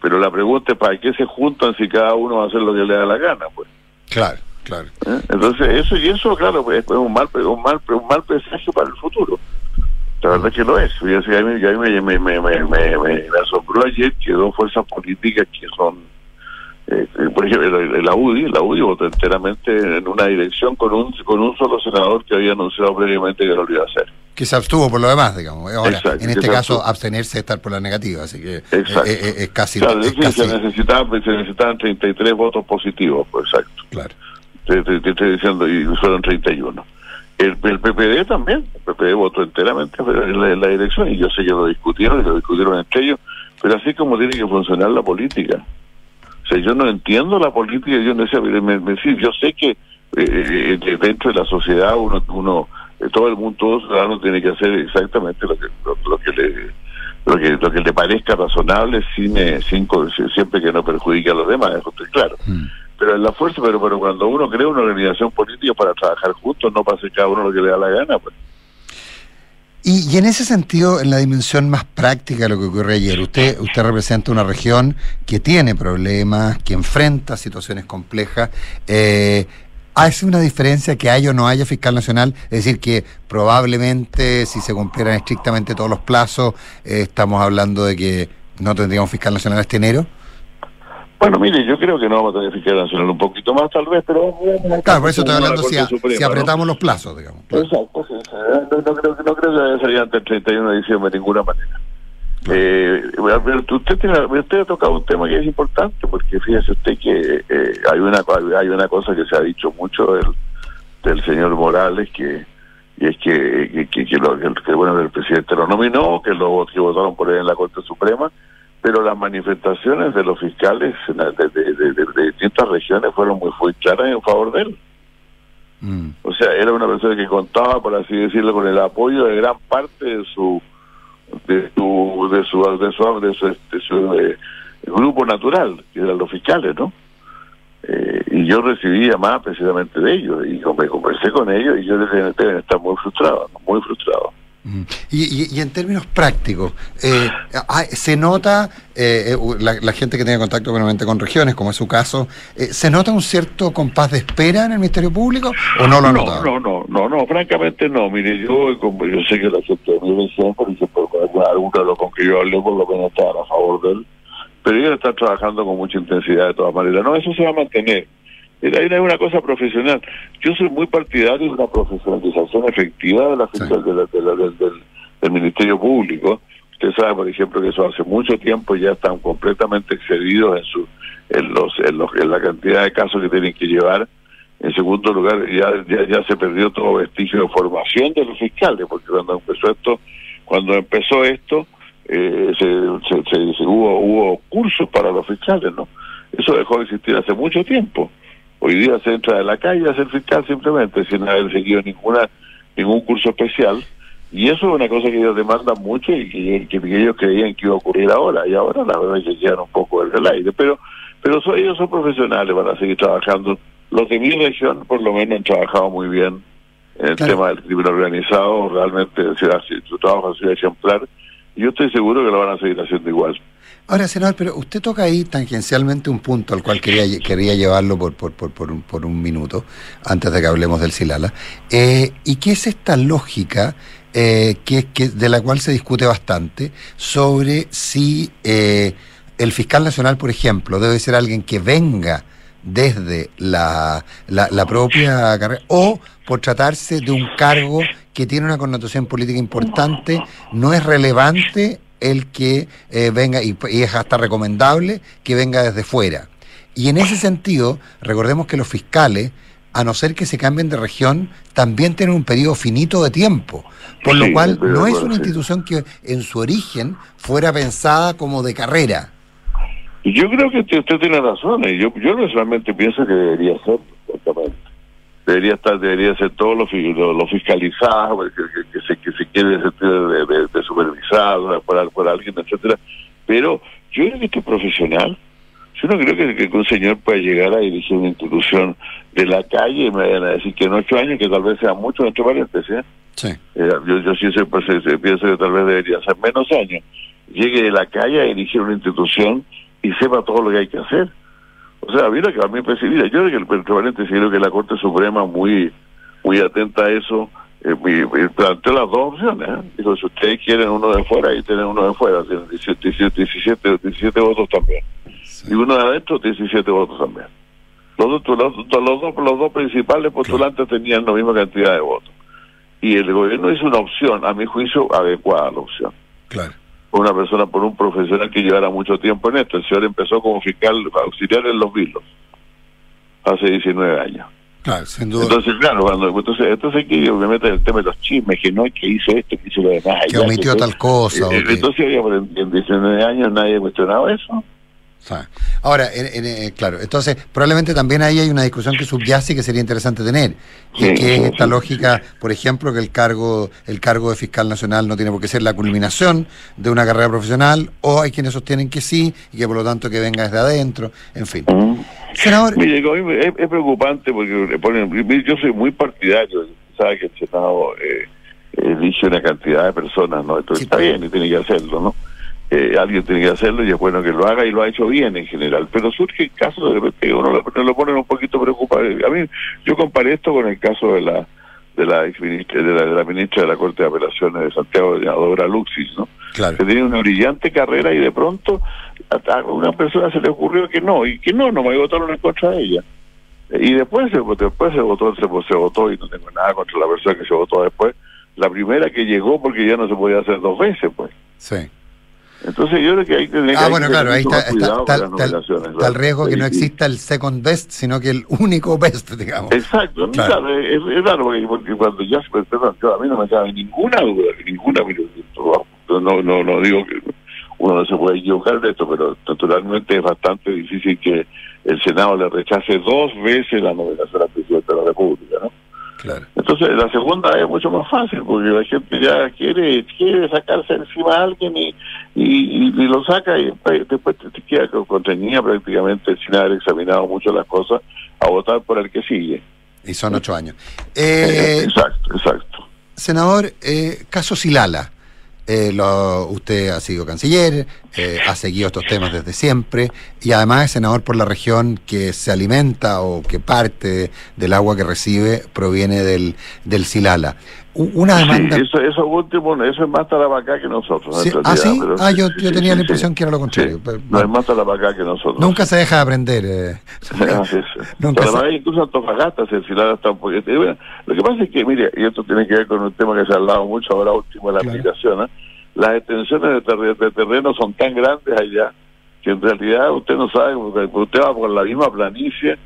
Speaker 5: pero la pregunta es para qué se juntan si cada uno va a hacer lo que le da la gana pues
Speaker 4: claro claro
Speaker 5: ¿Eh? entonces eso y eso claro pues, es un mal un mal un mal presagio para el futuro la verdad que lo es y a mí, me, me, me, me, me asombró ayer que dos fuerzas políticas que son eh, por ejemplo, la UDI, la UDI votó enteramente en una dirección con un con un solo senador que había anunciado previamente que lo iba a hacer.
Speaker 4: Que se abstuvo por lo demás, digamos. Ahora, en este caso, abstenerse de estar por la negativa, así que eh, eh, es, casi...
Speaker 5: Claro, es Se, necesitaban, se necesitaban 33 votos positivos, pues exacto.
Speaker 4: Claro.
Speaker 5: Te, estoy diciendo, y fueron 31. El, el PPD también, el PPD votó enteramente en la, en la dirección, y yo sé que lo discutieron, y lo discutieron entre ellos, pero así como tiene que funcionar la política. O sea, yo no entiendo la política, yo no sé, me, me, yo sé que eh, dentro de la sociedad uno, uno todo el mundo, todo ciudadano tiene que hacer exactamente lo que, lo, que le lo que, lo que le parezca razonable sin, sin siempre que no perjudique a los demás, eso estoy claro. Mm. Pero en la fuerza, pero, pero cuando uno crea una organización política para trabajar juntos, no pase cada uno lo que le da la gana, pues.
Speaker 4: Y, en ese sentido, en la dimensión más práctica de lo que ocurrió ayer, usted, usted representa una región que tiene problemas, que enfrenta situaciones complejas. Eh, ¿Hace una diferencia que haya o no haya fiscal nacional? Es decir, que probablemente si se cumplieran estrictamente todos los plazos, eh, estamos hablando de que no tendríamos fiscal nacional este enero.
Speaker 5: Bueno, mire, yo creo que no vamos a tener fiscal nacional un poquito más, tal vez, pero...
Speaker 4: Claro, por eso estoy hablando si, apretamos los plazos, digamos.
Speaker 5: Exacto, sí, no, no, creo, no creo que vaya a salir antes del 31 de diciembre de ninguna manera. Eh, usted, tiene, usted ha tocado un tema que es importante, porque fíjese usted que eh, hay una hay una cosa que se ha dicho mucho del, del señor Morales, que y es que, que, que, lo, que, bueno, el presidente lo nominó, que, lo, que votaron por él en la Corte Suprema, pero las manifestaciones de los fiscales de, distintas regiones fueron muy, muy claras en favor de él. Mm. O sea, era una persona que contaba, por así decirlo, con el apoyo de gran parte de su de su de su de su, de su, de su eh, grupo natural, que eran los fiscales, ¿no? Eh, y yo recibí más precisamente de ellos y me conversé con ellos y yo deben estar muy frustrado, muy frustrado.
Speaker 4: Y, en términos prácticos, eh, se nota, eh, eh, la, gente que tiene contacto con regiones, como es su caso, ¿se nota un cierto compás de espera en el Ministerio Público o no lo
Speaker 5: nota? No, no, no, no, francamente no. Mire, yo, yo sé que la gente de mi por ejemplo, algunos de los con que yo hablé, por lo menos estaban a favor de él, pero ellos están trabajando con mucha intensidad de todas maneras. No, eso se va a mantener. Hay una cosa profesional. Yo soy muy partidario de una profesionalización efectiva de la, del, Ministerio Público. Usted sabe, por ejemplo, que eso hace mucho tiempo ya están completamente excedidos en su en los en, los, en la cantidad de casos que tienen que llevar. En segundo lugar, ya, ya, ya se perdió todo vestigio de formación de los fiscales, porque cuando empezó esto, cuando empezó esto, eh, se, se, hubo, hubo cursos para los fiscales, ¿no? Eso dejó de existir hace mucho tiempo. Hoy día se entra de la calle a ser fiscal simplemente, sin haber seguido ninguna ningún curso especial. Y eso es una cosa que ellos demandan mucho y que, ellos creían que iba a ocurrir ahora. Y ahora la verdad es que quedan un poco del aire. Pero pero ellos son profesionales, van a seguir trabajando. Los de mi región por lo menos han trabajado muy bien en el tema del crimen organizado. Realmente su trabajo ha sido ejemplar. Y yo estoy seguro que lo van a seguir haciendo igual.
Speaker 4: Ahora, senador, pero usted toca ahí tangencialmente un punto al cual quería, quería llevarlo por, por, por, por, un, por un minuto, antes de que hablemos del Silala. Eh, ¿Y qué es esta lógica eh, que, que, de la cual se discute bastante sobre si eh, el fiscal nacional, por ejemplo, debe ser alguien que venga desde la, la, la propia carrera o por tratarse de un cargo que tiene una connotación política importante, no es relevante el que eh, venga, y, es hasta recomendable que venga desde fuera. Y en ese sentido, recordemos que los fiscales, a no ser que se cambien de región, también tienen un periodo finito de tiempo, por lo cual no es una institución que en su origen fuera pensada como de carrera.
Speaker 5: Yo creo que usted, tiene razón, y yo, yo personalmente pienso que debería ser, debería estar debería ser todo lo, lo, lo fiscalizado que, que- que se que se quede de, de- de supervisado por, por alguien etcétera pero yo creo que este profesional yo no creo que, que un señor pueda llegar a dirigir una institución de la calle y me vayan a decir que en ocho años que tal vez sea mucho entre paréntesis ¿eh?
Speaker 4: Sí.
Speaker 5: Eh, yo, yo sí siempre se- se pienso que tal vez debería ser menos años. Llegue de la calle a dirigir una institución y sepa todo lo que hay que hacer. O sea, mira que a mí me parece, mira, yo creo que el paréntesis, creo que la Corte Suprema muy muy atenta a eso, eh, planteó las dos opciones. ¿eh? Dijo, si ustedes quieren uno de fuera, ahí tienen uno de fuera, tienen 17, 17, 17, 17 votos también. Y uno de adentro, 17 votos también. Los, dos- los, los dos, los dos principales postulantes tenían la misma cantidad de votos y el gobierno hizo una opción, a mi juicio, adecuada la opción.
Speaker 4: Claro.
Speaker 5: Por una persona, por un profesional que llevara mucho tiempo en esto. El señor empezó como fiscal auxiliar en Los Vilos, hace 19 años.
Speaker 4: Claro, sin duda.
Speaker 5: Entonces, claro, cuando, entonces, entonces aquí me meto en el tema de los chismes, que no, que hice esto, que hice lo demás.
Speaker 4: Que
Speaker 5: allá,
Speaker 4: omitió
Speaker 5: que-
Speaker 4: tal cosa,
Speaker 5: Eh,
Speaker 4: que-
Speaker 5: Entonces, en 19 años nadie ha cuestionado eso.
Speaker 4: Ah. Ahora, en- en- eh, claro, entonces probablemente también ahí hay una discusión que subyace y que sería interesante tener, y que es esta lógica, por ejemplo, que el cargo el cargo de fiscal nacional no tiene por qué ser la culminación de una carrera profesional, o hay quienes sostienen que sí, y que por lo tanto que venga desde adentro, en fin. Senador,
Speaker 5: Mire, es, es preocupante porque le ponen, yo soy muy partidario, sabe que el Senado eh, elige una cantidad de personas, ¿no? Entonces está bien y tiene que hacerlo, ¿no? Eh, alguien tiene que hacerlo y es bueno que lo haga y lo ha hecho bien en general, pero surge casos de repente que uno lo, lo ponen un poquito preocupado. A mí, yo comparé esto con el caso de la de la, exministra- de la, de la ministra de la Corte de Apelaciones de Santiago, de Adora Luxis, ¿no?
Speaker 4: Claro.
Speaker 5: que tenía una brillante carrera y de pronto a, a una persona se le ocurrió que no, y que no, no me votaron en contra de ella. Y después se, después se votó, se, se votó, y no tengo nada contra la persona que se votó después, la primera que llegó porque ya no se podía hacer dos veces, pues.
Speaker 4: sí.
Speaker 5: Entonces yo creo que hay que tener
Speaker 4: Ah, bueno, claro, ahí está, está, riesgo que no exista el second best, sino que el [LAUGHS] único best, digamos.
Speaker 5: Exacto,
Speaker 4: Claro.
Speaker 5: claro, es, es raro porque, porque cuando ya se perdón, yo a mí no me cabe ninguna duda, ninguna no, no, no, no digo que uno no se puede equivocar de esto, pero naturalmente es bastante difícil que el Senado le rechace dos veces la nominación al presidente de la República, ¿no?
Speaker 4: Claro.
Speaker 5: Entonces la segunda es mucho más fácil porque la gente ya quiere quiere sacarse encima a alguien y, y, y- y lo saca y después, después te, te queda con- contenida prácticamente sin haber examinado mucho las cosas a votar por el que sigue.
Speaker 4: Y son ocho años. Eh,
Speaker 5: exacto, exacto.
Speaker 4: Senador, eh, caso Silala. Eh, lo- usted ha sido canciller, eh, ha seguido estos temas desde siempre y además es senador por la región que se alimenta o que parte del agua que recibe proviene del, del Silala. Una demanda...
Speaker 5: Sí, eso, eso último, eso es más Tarapacá que nosotros.
Speaker 4: Sí, ¿Ah, sí?
Speaker 5: pero
Speaker 4: Ah, yo, yo tenía la impresión que era lo contrario. pero,
Speaker 5: No, es más Tarapacá que nosotros.
Speaker 4: nunca se deja de aprender. eh. [LAUGHS] [LAUGHS] Nunca se-
Speaker 5: incluso Antofagasta, se hasta un poquito. Y bueno, Lo que pasa es que, mire, y esto tiene que ver con un tema que se ha hablado mucho ahora último de la
Speaker 4: Claro.
Speaker 5: aplicación, ¿eh? las extensiones de, terre- de terreno son tan grandes allá que en realidad usted no sabe, porque usted va por la misma planicie,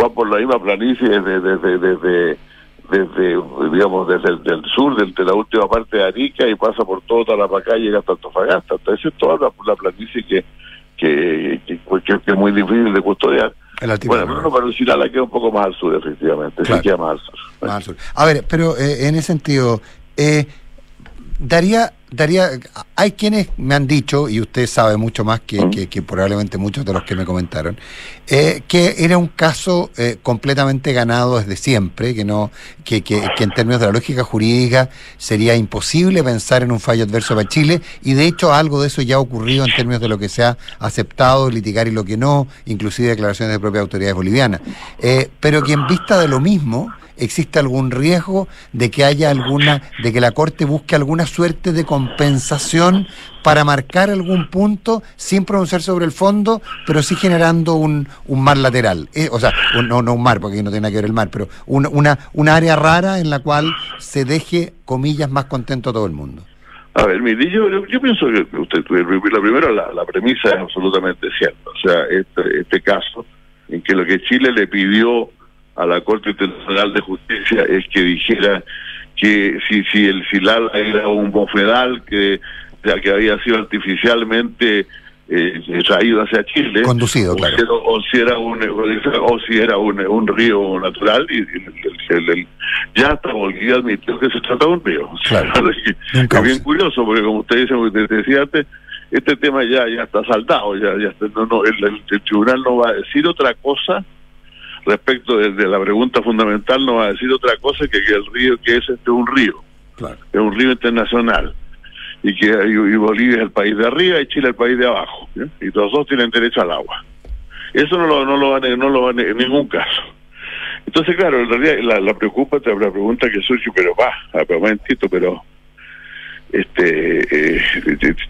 Speaker 5: va por la misma planicie desde, desde, desde, digamos, desde el del sur, desde la última parte de Arica y pasa por todo Tarapacá y llega hasta Antofagasta. Entonces es toda la, la planicie que, que, que, es muy difícil de custodiar.
Speaker 4: El.
Speaker 5: Bueno, pero no, pero la queda un poco más al sur, efectivamente,
Speaker 4: Claro.
Speaker 5: sí queda más al sur.
Speaker 4: Más al sur. A ver, pero eh, en ese sentido, eh, daría, daría, hay quienes me han dicho, y usted sabe mucho más que, que- que probablemente muchos de los que me comentaron, eh, que era un caso eh, completamente ganado desde siempre, que no, que, que, que en términos de la lógica jurídica sería imposible pensar en un fallo adverso para Chile, y de hecho algo de eso ya ha ocurrido en términos de lo que se ha aceptado litigar y lo que no, inclusive declaraciones de propias autoridades bolivianas. Eh, pero que en vista de lo mismo, existe algún riesgo de que haya alguna, de que la Corte busque alguna suerte de compensación para marcar algún punto sin pronunciar sobre el fondo, pero sí generando un, un mar lateral. Eh, o sea, un- no, no un mar, porque no tiene nada que ver el mar, pero una, una, una área rara en la cual se deje, comillas, más contento a todo el mundo.
Speaker 5: A ver, mire, yo, yo, yo pienso que usted, la primera, la, la premisa es absolutamente cierta. O sea, este, este caso en que lo que Chile le pidió a la Corte Internacional de Justicia es que dijera que si, si el Silal era un bofedal que, ya que había sido artificialmente
Speaker 6: eh, traído hacia Chile.
Speaker 4: Conducido,
Speaker 6: o
Speaker 4: claro.
Speaker 6: Si era, o si era un, o si era un, un río natural y, y el- el- el- ya hasta Bolivia admitió que se trata de un río. [LAUGHS]
Speaker 4: Claro.
Speaker 6: Es bien curioso porque como usted dice, como decía antes, este tema ya ya está saldado, ya ya está- no, no, el tribunal no va a decir otra cosa respecto de, de la pregunta fundamental, no va a decir otra cosa que que el río que es este un río.
Speaker 4: Claro.
Speaker 6: es un río internacional. Y que y, Bolivia es el país de arriba y Chile el país de abajo y los dos tienen derecho al agua. Eso no lo no lo van a- no lo van en ningún caso. Entonces claro en realidad la, la preocupa la pregunta que surge pero va a un momentito pero este eh,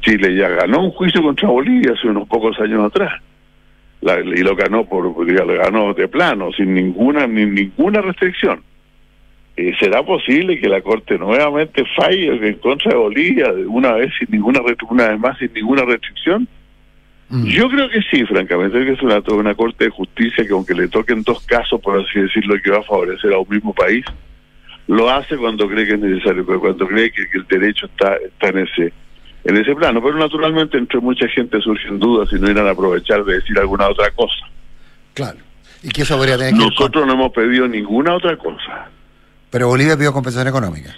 Speaker 6: Chile ya ganó un juicio contra Bolivia hace unos pocos años atrás La- y lo ganó por lo ganó de plano sin ninguna ni ninguna restricción eh, ¿será posible que la Corte nuevamente falle en contra de Bolivia una vez sin ninguna una vez más sin ninguna restricción?
Speaker 4: Mm.
Speaker 6: Yo creo que sí, francamente, que es una, una Corte de Justicia que aunque le toquen dos casos, por así decirlo, que va a favorecer a un mismo país, lo hace cuando cree que es necesario, cuando cree que, que el derecho está, está en ese en ese plano. Pero naturalmente entre mucha gente surgen dudas y no irán a aprovechar de decir alguna otra cosa.
Speaker 4: Claro. Y que eso podría tener que
Speaker 6: Nosotros no hemos pedido ninguna otra cosa.
Speaker 4: Pero Bolivia pidió compensación económica.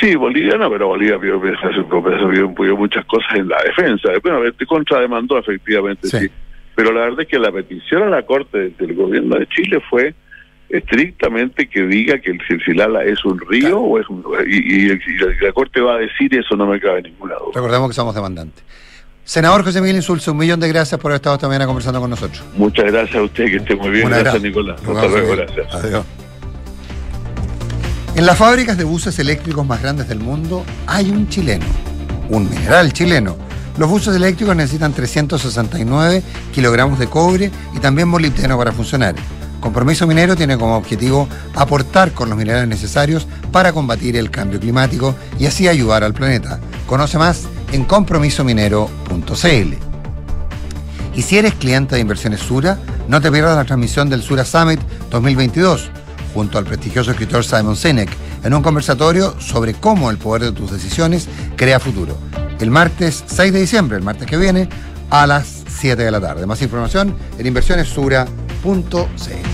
Speaker 6: Sí, Bolivia no, pero Bolivia pidió, pidió, pidió- pidió muchas cosas en la defensa. Bueno, contrademandó efectivamente, sí.
Speaker 4: Sí.
Speaker 6: Pero la verdad es que la petición a la Corte del gobierno de Chile fue estrictamente que diga que el Silsilala es un río
Speaker 4: Claro.
Speaker 6: o es un, y, y- y la, Corte va a decir eso, no me cabe ninguna duda.
Speaker 4: Recordemos que somos demandantes. Senador José Miguel Insulza, un millón de gracias por haber estado esta mañana conversando con nosotros.
Speaker 6: Muchas gracias a usted, que esté muy bien. Gracias. Nicolás.
Speaker 4: Nos
Speaker 6: Hasta luego, gracias.
Speaker 4: Adiós. En las fábricas de buses eléctricos más grandes del mundo hay un chileno, un mineral chileno. Los buses eléctricos necesitan 369 kilogramos de cobre y también molibdeno para funcionar. Compromiso Minero tiene como objetivo aportar con los minerales necesarios para combatir el cambio climático y así ayudar al planeta. Conoce más en compromisominero.cl. Y si eres cliente de Inversiones Sura, no te pierdas la transmisión del Sura Summit 2022 junto al prestigioso escritor Simon Sinek en un conversatorio sobre cómo el poder de tus decisiones crea futuro. El martes 6 de diciembre, el martes que viene, a las 7 de la tarde. Más información en inversionessura.cl.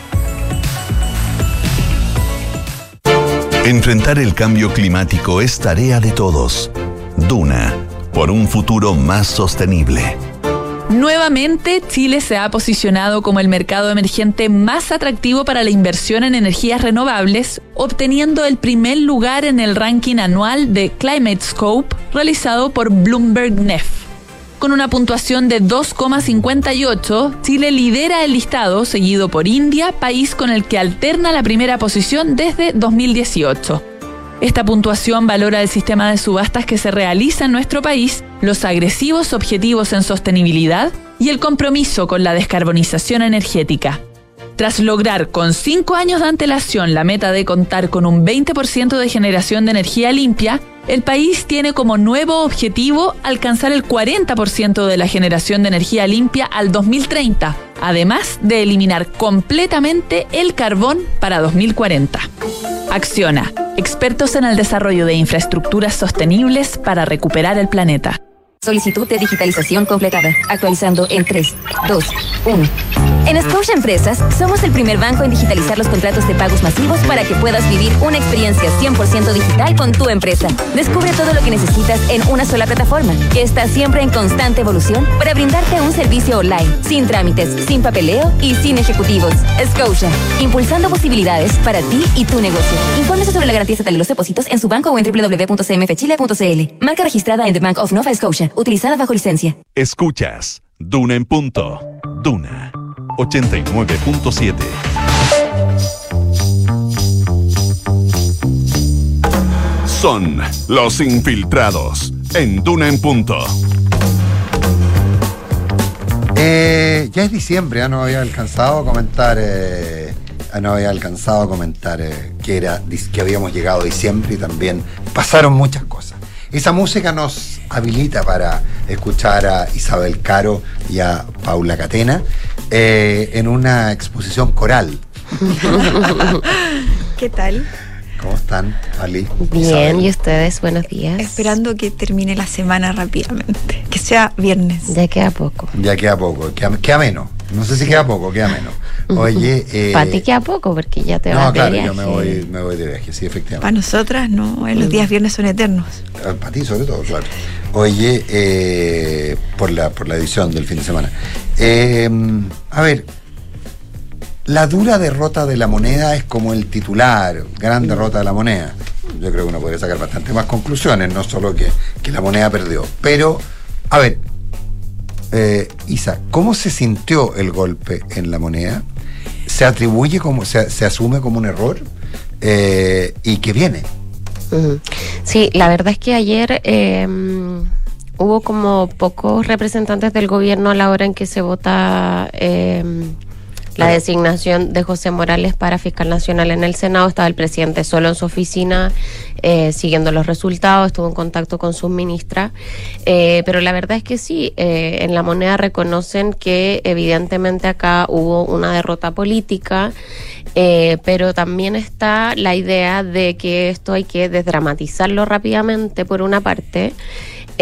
Speaker 7: Enfrentar el cambio climático es tarea de todos. Duna, por un futuro más sostenible.
Speaker 8: Nuevamente, Chile se ha posicionado como el mercado emergente más atractivo para la inversión en energías renovables, obteniendo el primer lugar en el ranking anual de Climate Scope realizado por Bloomberg NEF. Con una puntuación de 2,58, Chile lidera el listado, seguido por India, país con el que alterna la primera posición desde 2018. Esta puntuación valora el sistema de subastas que se realiza en nuestro país, los agresivos objetivos en sostenibilidad y el compromiso con la descarbonización energética. Tras lograr con cinco años de antelación la meta de contar con un 20% de generación de energía limpia, el país tiene como nuevo objetivo alcanzar el 40% de la generación de energía limpia al 2030, además de eliminar completamente el carbón para 2040. Acciona, expertos en el desarrollo de infraestructuras sostenibles para recuperar el planeta.
Speaker 9: Solicitud de digitalización completada. Actualizando en 3, 2, 1. En Scotia Empresas somos el primer banco en digitalizar los contratos de pagos masivos para que puedas vivir una experiencia 100% digital con tu empresa. Descubre todo lo que necesitas en una sola plataforma, que está siempre en constante evolución para brindarte un servicio online, sin trámites, sin papeleo y sin ejecutivos. Scotia, impulsando posibilidades para ti y tu negocio. Infórmese sobre la garantía estatal de los depósitos en su banco o en www.cmfchile.cl. Marca registrada en The Bank of Nova Scotia utilizada bajo licencia.
Speaker 7: Escuchas Duna en punto. Duna 89.7. Son los infiltrados en Duna en punto.
Speaker 4: Eh, ya es diciembre, ya no había alcanzado a comentar, eh, ya no había alcanzado a comentar eh, que era que habíamos llegado a diciembre y también pasaron muchas cosas. Esa música nos habilita para escuchar a Isabel Caro y a Paula Catena eh, en una exposición coral. [LAUGHS]
Speaker 10: ¿Qué tal?
Speaker 4: ¿Cómo están, Ali?
Speaker 11: Bien,
Speaker 4: Isabel?
Speaker 11: ¿y ustedes? Buenos días.
Speaker 10: Esperando que termine la semana rápidamente, que sea viernes.
Speaker 11: Ya queda poco.
Speaker 4: Ya queda poco, queda, queda menos. No sé si queda poco, queda menos. [LAUGHS] Oye, eh,
Speaker 11: Para ti queda poco porque ya te vas
Speaker 4: no,
Speaker 11: de
Speaker 4: claro,
Speaker 11: viaje.
Speaker 4: yo me voy, me voy de viaje, sí, efectivamente.
Speaker 10: Para nosotras, no, eh, los días viernes son eternos.
Speaker 4: Eh, Para ti sobre todo, claro. Oye, eh, por, la, por la edición del fin de semana. Eh, a ver, la dura derrota de la moneda es como el titular, gran derrota de la moneda. Yo creo que uno podría sacar bastante más conclusiones, no solo que, que la moneda perdió. Pero, a ver, eh, Isa, ¿cómo se sintió el golpe en la moneda? ¿Se atribuye como, se, asume como un error? Eh, ¿Y qué viene?
Speaker 11: Sí, la verdad es que ayer eh, hubo como pocos representantes del gobierno a la hora en que se vota la designación de José Morales para fiscal nacional en el Senado. Estaba el presidente solo en su oficina eh, siguiendo los resultados, estuvo en contacto con sus ministras. Eh, pero la verdad es que sí, eh, en la moneda reconocen que evidentemente acá hubo una derrota política. Eh, pero también está la idea de que esto hay que desdramatizarlo rápidamente por una parte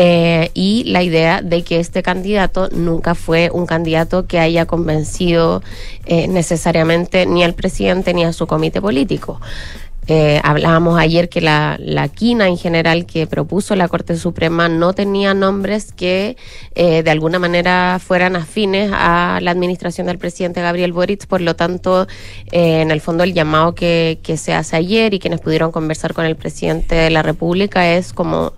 Speaker 11: eh, y la idea de que este candidato nunca fue un candidato que haya convencido eh, necesariamente ni al presidente ni a su comité político. Eh, hablábamos ayer que la, la quina en general que propuso la Corte Suprema no tenía nombres que eh, de alguna manera fueran afines a la administración del presidente Gabriel Boric, por lo tanto, eh, en el fondo el llamado que, que se hace ayer y quienes pudieron conversar con el presidente de la República es como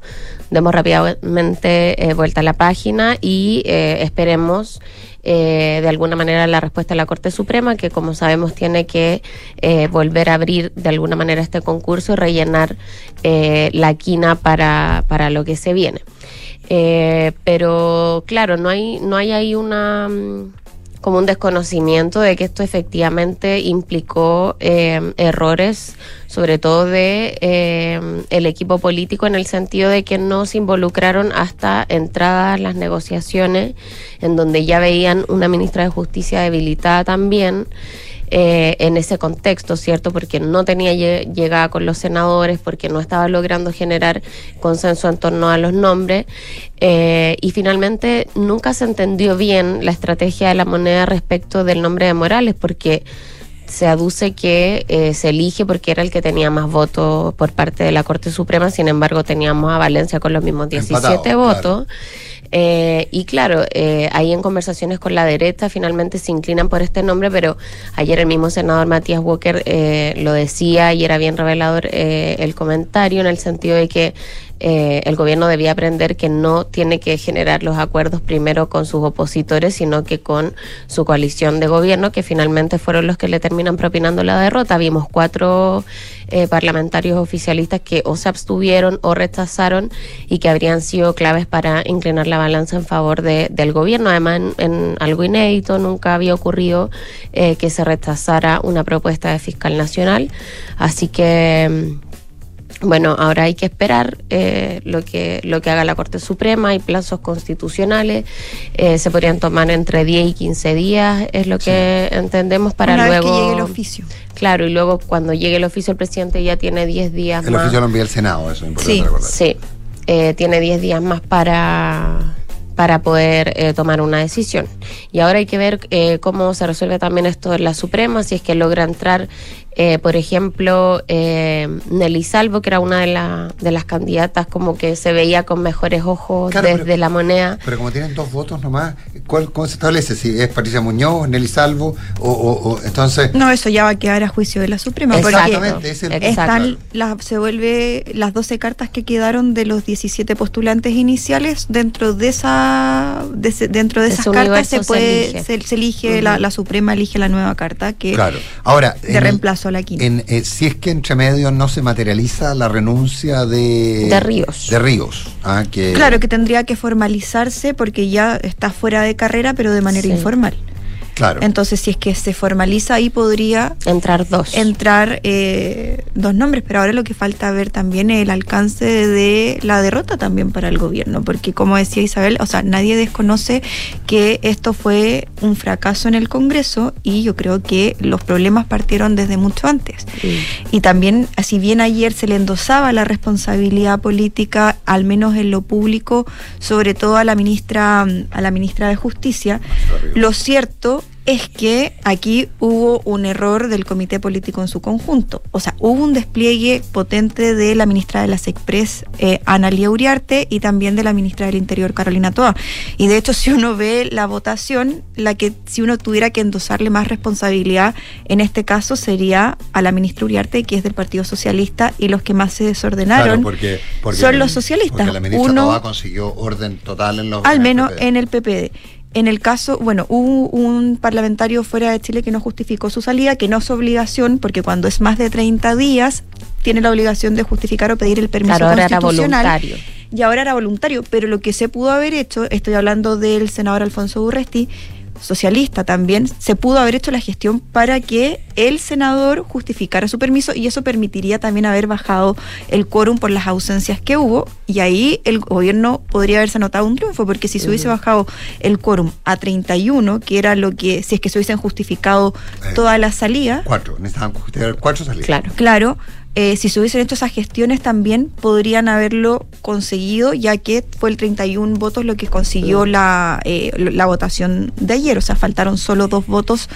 Speaker 11: demos rápidamente eh, vuelta a la página y eh, esperemos eh, de alguna manera la respuesta de la Corte Suprema, que como sabemos tiene que eh, volver a abrir de alguna manera este concurso y rellenar eh, la quina para, para lo que se viene. Eh, pero claro, no hay, no hay ahí una mm, como un desconocimiento de que esto efectivamente implicó eh, errores, sobre todo de eh, el equipo político, en el sentido de que no se involucraron hasta entradas las negociaciones, en donde ya veían una ministra de Justicia debilitada también. Eh, en ese contexto, ¿cierto? Porque no tenía lle- llegada con los senadores, porque no estaba logrando generar consenso en torno a los nombres. eh, y finalmente nunca se entendió bien la estrategia de la moneda respecto del nombre de Morales, porque se aduce que eh, se elige porque era el que tenía más votos por parte de la Corte Suprema, sin embargo teníamos a Valencia con los mismos 17
Speaker 4: Empatado,
Speaker 11: votos. Eh, y claro, eh, ahí en conversaciones con la derecha finalmente se inclinan por este nombre, pero ayer el mismo senador Matías Walker eh, lo decía y era bien revelador eh, el comentario en el sentido de que eh, el gobierno debía aprender que no tiene que generar los acuerdos primero con sus opositores, sino que con su coalición de gobierno, que finalmente fueron los que le terminan propinando la derrota. Vimos cuatro eh, parlamentarios oficialistas que o se abstuvieron o rechazaron y que habrían sido claves para inclinar la balanza en favor de- del gobierno. Además, en, en algo inédito, nunca había ocurrido eh, que se rechazara una propuesta de fiscal nacional. Así que. Bueno, ahora hay que esperar eh, lo que lo que haga la Corte Suprema, hay plazos constitucionales, eh, se podrían tomar entre 10 y 15 días, es lo que entendemos para
Speaker 10: Una vez que
Speaker 11: luego...
Speaker 10: llegue el oficio.
Speaker 11: Claro, y luego cuando llegue el oficio el presidente ya tiene 10 días
Speaker 4: El
Speaker 11: más.
Speaker 4: oficio lo envía al Senado, eso es importante
Speaker 11: Sí,
Speaker 4: recordar.
Speaker 11: sí. Eh, tiene 10 días más para, para poder eh, tomar una decisión. Y ahora hay que ver eh, cómo se resuelve también esto en la Suprema, si es que logra entrar, eh, por ejemplo, eh, Nelly Salvo, que era una de, la- de las candidatas como que se veía con mejores ojos
Speaker 4: Claro,
Speaker 11: desde
Speaker 4: pero-
Speaker 11: la moneda.
Speaker 4: Pero como tienen dos votos nomás, ¿cuál, ¿cómo se establece? Si es Patricia Muñoz, Nelly Salvo, o, o- o- entonces...
Speaker 10: No, eso ya va a quedar a juicio de la Suprema.
Speaker 4: Exactamente,
Speaker 10: porque
Speaker 4: es el-
Speaker 10: están las- se vuelve las 12 cartas que quedaron de los 17 postulantes iniciales dentro de esa de ese- dentro de
Speaker 11: Ese
Speaker 10: esas cartas se
Speaker 11: se
Speaker 10: puede
Speaker 11: elige.
Speaker 10: se, se elige la, la Suprema elige la nueva carta que
Speaker 4: Claro. Ahora,
Speaker 10: de reemplazo a la quinta.
Speaker 4: en, eh, si es que entre medio no se materializa la renuncia de...
Speaker 10: De Ríos.
Speaker 4: De Ríos. ah, que,
Speaker 10: Claro que tendría que formalizarse porque ya está fuera de carrera, pero de manera
Speaker 11: Sí.
Speaker 10: informal.
Speaker 4: Claro.
Speaker 10: Entonces, si es que se formaliza, ahí podría
Speaker 11: entrar dos.
Speaker 10: Entrar eh, dos nombres, pero ahora lo que falta ver también es el alcance de la derrota también para el gobierno, porque como decía Isabel, o sea, nadie desconoce que esto fue un fracaso en el Congreso y yo creo que los problemas partieron desde mucho antes. Y también, si bien ayer se le endosaba la responsabilidad política, al menos en lo público, sobre todo a la ministra, a la ministra de Justicia, lo cierto es que aquí hubo un error del comité político en su conjunto. O sea, hubo un despliegue potente de la ministra de las Express, eh, Analia Uriarte, y también de la ministra del Interior, Carolina Toa. Y de hecho, [LAUGHS] si uno ve la votación, la que si uno tuviera que endosarle más responsabilidad, en este caso sería a la ministra Uriarte, que es del Partido Socialista, y los que más se desordenaron
Speaker 4: Claro, porque, porque-
Speaker 10: son los socialistas.
Speaker 4: Porque la ministra
Speaker 10: Uno-
Speaker 4: Toa consiguió orden total en los...
Speaker 10: al menos en el PPD. En el caso, bueno, hubo un parlamentario fuera de Chile que no justificó su salida, que no es obligación, porque cuando es más de 30 días, tiene la obligación de justificar o pedir el permiso
Speaker 11: Claro, ahora era
Speaker 10: constitucional.
Speaker 11: voluntario.
Speaker 10: Y ahora era voluntario, pero lo que se pudo haber hecho, estoy hablando del senador Alfonso Urresti, socialista también, se pudo haber hecho la gestión para que el senador justificara su permiso y eso permitiría también haber bajado el quórum por las ausencias que hubo. Y ahí el gobierno podría haberse anotado un triunfo porque si se hubiese bajado el quórum a 31, que era lo que, si es que se hubiesen justificado
Speaker 4: Eh,
Speaker 10: toda la salida,
Speaker 4: Cuatro, necesitaban justificar cuatro salidas.
Speaker 11: Claro.
Speaker 10: Claro, eh, si se hubiesen hecho esas gestiones también podrían haberlo conseguido, ya que fue el 31 votos lo que consiguió la, eh, la votación de ayer. O sea, faltaron solo dos votos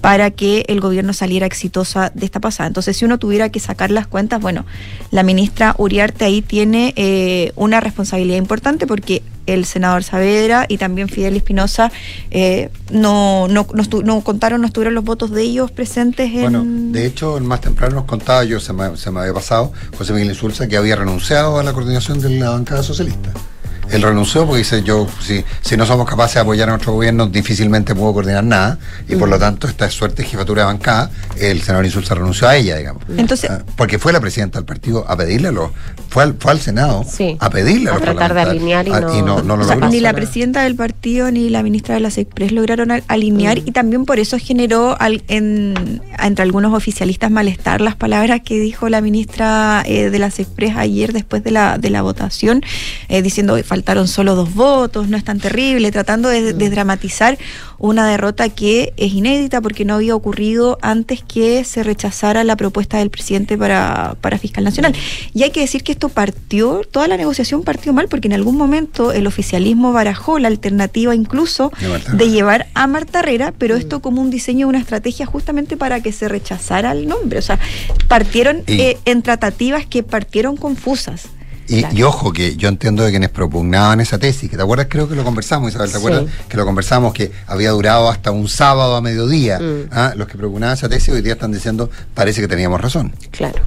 Speaker 10: para que el gobierno saliera exitosa de esta pasada. Entonces, si uno tuviera que sacar las cuentas, bueno, la ministra Uriarte ahí tiene eh, una responsabilidad importante porque el senador Saavedra y también Fidel Espinosa eh, no, no, no, contaron, no estuvieron los votos de ellos presentes en...
Speaker 4: Bueno, de hecho, más temprano nos contaba, yo se me, se me había pasado, José Miguel Insulza, que había renunciado a la coordinación de la bancada socialista. Él renunció porque dice, yo, si, si no somos capaces de apoyar a nuestro gobierno, difícilmente puedo coordinar nada, y por lo tanto, esta suerte de jefatura de bancada, el senador Insulza renunció a ella, digamos.
Speaker 10: Entonces-
Speaker 4: Ah, porque fue la presidenta del partido a pedirle a los, fue al, fue al Senado
Speaker 11: Sí.
Speaker 4: a pedirle a
Speaker 11: A
Speaker 4: los
Speaker 11: tratar de alinear y
Speaker 4: Ah,
Speaker 11: no-
Speaker 4: no, lo
Speaker 10: O sea,
Speaker 4: logró.
Speaker 10: ni la presidenta del partido ni la ministra de las Express lograron al- alinear
Speaker 11: Mm.
Speaker 10: y también por eso generó al- en- entre algunos oficialistas malestar las palabras que dijo la ministra eh, de las Express ayer después de la, de la votación, eh, diciendo que faltaron solo dos votos, no es tan terrible, tratando
Speaker 11: Mm.
Speaker 10: de, de dramatizar una derrota que es inédita porque no había ocurrido antes que se rechazara la propuesta del presidente para, para fiscal nacional. Y hay que decir que esto partió, toda la negociación partió mal porque en algún momento el oficialismo barajó la alternativa incluso
Speaker 4: De
Speaker 10: de llevar a Marta Herrera, pero esto como un diseño, una estrategia justamente para que se rechazara el nombre. O sea, partieron eh, en tratativas que partieron confusas.
Speaker 4: Y,
Speaker 11: Claro.
Speaker 4: y ojo que yo entiendo de quienes propugnaban esa tesis, que te acuerdas, creo que lo conversamos, Isabel, ¿te
Speaker 11: Sí.
Speaker 4: acuerdas? Que lo conversamos, que había durado hasta un sábado a mediodía.
Speaker 11: Mm.
Speaker 4: ¿ah? Los que propugnaban esa tesis hoy día están diciendo, parece que teníamos razón.
Speaker 11: Claro.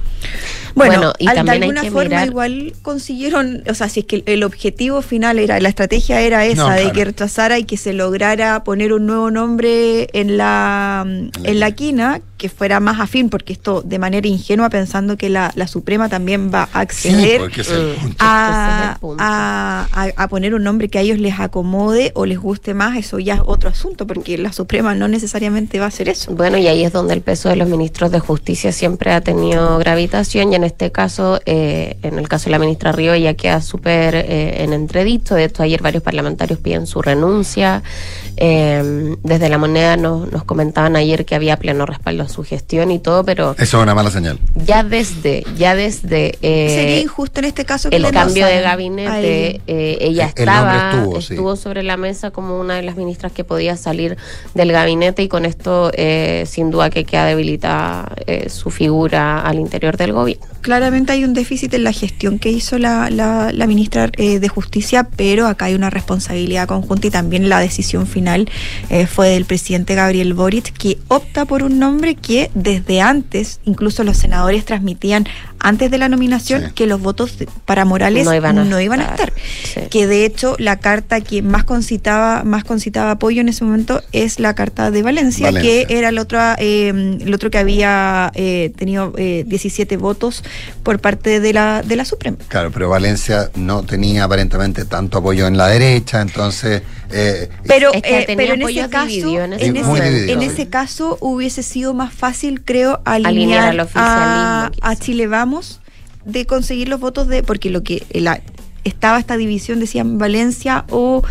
Speaker 10: Bueno,
Speaker 11: Bueno, y
Speaker 10: al- de
Speaker 11: también hay
Speaker 10: alguna
Speaker 11: que
Speaker 10: forma
Speaker 11: mirar-
Speaker 10: igual consiguieron, o sea, si es que el, el objetivo final era, la estrategia era esa,
Speaker 4: No,
Speaker 10: de
Speaker 4: claro.
Speaker 10: que rechazara y que se lograra poner un nuevo nombre en la, en la quina, que fuera más afín, porque esto de manera ingenua pensando que la, la Suprema también va a acceder
Speaker 4: porque ese es el
Speaker 11: Mm.
Speaker 4: punto.
Speaker 10: a,
Speaker 11: Ese es el punto.
Speaker 10: a- a- a poner un nombre que a ellos les acomode o les guste más, eso ya es otro asunto, porque la Suprema no necesariamente va a hacer eso.
Speaker 11: Bueno, y ahí es donde el peso de los ministros de justicia siempre ha tenido gravitación y en este caso, eh, en el caso de la ministra Río, ella queda súper eh, en entredicho. De hecho, ayer varios parlamentarios piden su renuncia. Eh, desde la moneda nos, nos comentaban ayer que había pleno respaldo a su gestión y todo, pero
Speaker 4: Eso es una mala señal.
Speaker 11: ya desde, ya desde eh,
Speaker 10: Sería injusto en este caso que
Speaker 11: el cambio de gabinete, eh, ella
Speaker 4: El- el nombre
Speaker 11: estaba,
Speaker 4: estuvo,
Speaker 11: estuvo,
Speaker 4: sí.
Speaker 11: sobre la mesa como una de las ministras que podía salir del gabinete y con esto eh, sin duda que queda debilitada eh, su figura al interior del gobierno.
Speaker 10: Claramente hay un déficit en la gestión que hizo la, la- ministra eh, de Justicia, pero acá hay una responsabilidad conjunta y también la decisión final eh, fue del presidente Gabriel Boric, que opta por un nombre que desde antes, incluso los senadores transmitían antes de la nominación,
Speaker 4: Sí.
Speaker 10: que los votos para Morales
Speaker 11: No iban a
Speaker 10: no iban a
Speaker 11: estar.
Speaker 10: estar.
Speaker 11: Sí.
Speaker 10: Que de hecho la carta que más concitaba, más concitaba apoyo en ese momento es la carta de Valencia,
Speaker 4: Valencia.
Speaker 10: que era el otro, eh, el otro que había eh, tenido eh, 17 votos por parte de la, de la Suprema.
Speaker 4: Claro, pero Valencia no tenía aparentemente tanto apoyo en la derecha, entonces... eh,
Speaker 10: Pero,
Speaker 11: Es que
Speaker 10: eh, pero en ese caso,
Speaker 11: en
Speaker 4: ese
Speaker 10: en ese caso hubiese sido más fácil, creo,
Speaker 11: Alinear
Speaker 10: alinear,
Speaker 11: al
Speaker 10: a, a. Chile Vamos de conseguir los votos de, porque lo que la- estaba esta división, decían Valencia o,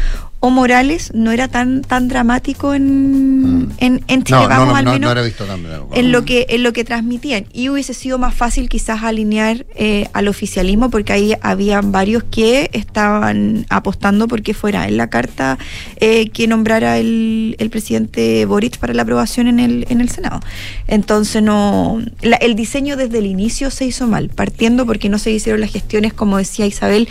Speaker 10: o Morales, no era tan tan dramático en, en, en Chile
Speaker 4: Mm. no, no,
Speaker 10: Vamos
Speaker 4: no,
Speaker 10: al
Speaker 4: no,
Speaker 10: menos.
Speaker 4: no era visto tan bravo.
Speaker 10: en lo que en lo que transmitían y hubiese sido más fácil quizás alinear eh, al oficialismo porque ahí había varios que estaban apostando porque fuera en la carta eh, que nombrara el, el presidente Boric para la aprobación en el en el Senado entonces no la- el diseño desde el inicio se hizo mal partiendo porque no se hicieron las gestiones como decía Isabel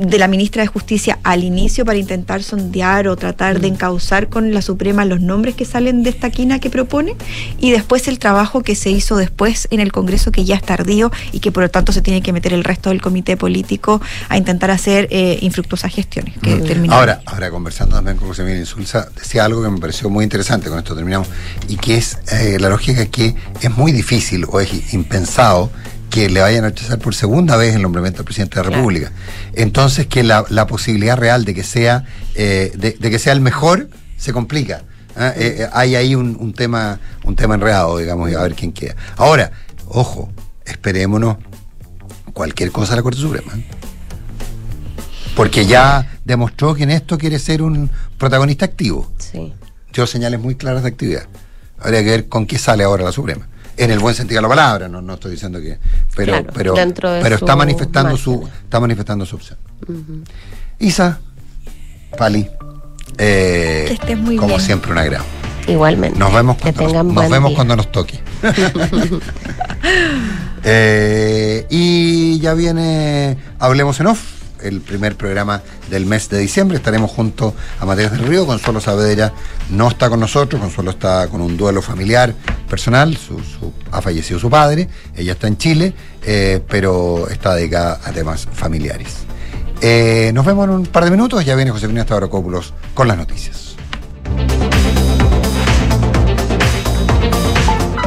Speaker 10: de la ministra de Justicia al inicio para intentar sondear o tratar de encauzar con la Suprema los nombres que salen de esta quina que propone y después el trabajo que se hizo después en el Congreso que ya es tardío y que por lo tanto se tiene que meter el resto del comité político a intentar hacer eh, infructuosas gestiones que terminaron.
Speaker 4: Ahora, ahora conversando también con José Miguel Insulza, decía algo que me pareció muy interesante, con esto terminamos, y que es eh, la lógica que es muy difícil o es impensado que le vayan a rechazar por segunda vez el nombramiento del presidente de la República. Entonces que la, la posibilidad real de que sea, eh, de, de que sea el mejor se complica. ¿ah? Eh, eh, hay ahí un, un tema, un tema enredado, digamos, y a ver quién queda. Ahora, ojo, esperémonos cualquier cosa a la Corte Suprema. ¿eh? Porque ya demostró que en esto quiere ser un protagonista activo.
Speaker 11: Sí.
Speaker 4: Dio señales muy claras de actividad. Habría que ver con qué sale ahora la Suprema. En el buen sentido de la palabra, no, no estoy diciendo que. Pero,
Speaker 11: Claro,
Speaker 4: pero,
Speaker 11: dentro de
Speaker 4: pero está manifestando su, está manifestando su opción. Isa, Pali, eh,
Speaker 10: Que estés muy
Speaker 4: como
Speaker 10: bien.
Speaker 4: siempre un agrado.
Speaker 11: Igualmente.
Speaker 4: Nos vemos cuando, nos, nos vemos
Speaker 11: día.
Speaker 4: cuando nos toque. [LAUGHS] [LAUGHS] Eh, y ya viene Hablemos en Off, el primer programa del mes de diciembre. Estaremos junto a Matías del Río. Consuelo Saavedra no está con nosotros. Consuelo está con un duelo familiar personal. Su, ha fallecido su padre. Ella está en Chile, eh, pero está dedicada a temas familiares. Eh, nos vemos en un par de minutos. Ya viene Josefina Stavrakopoulos con las noticias.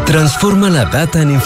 Speaker 12: Transforma la data en información.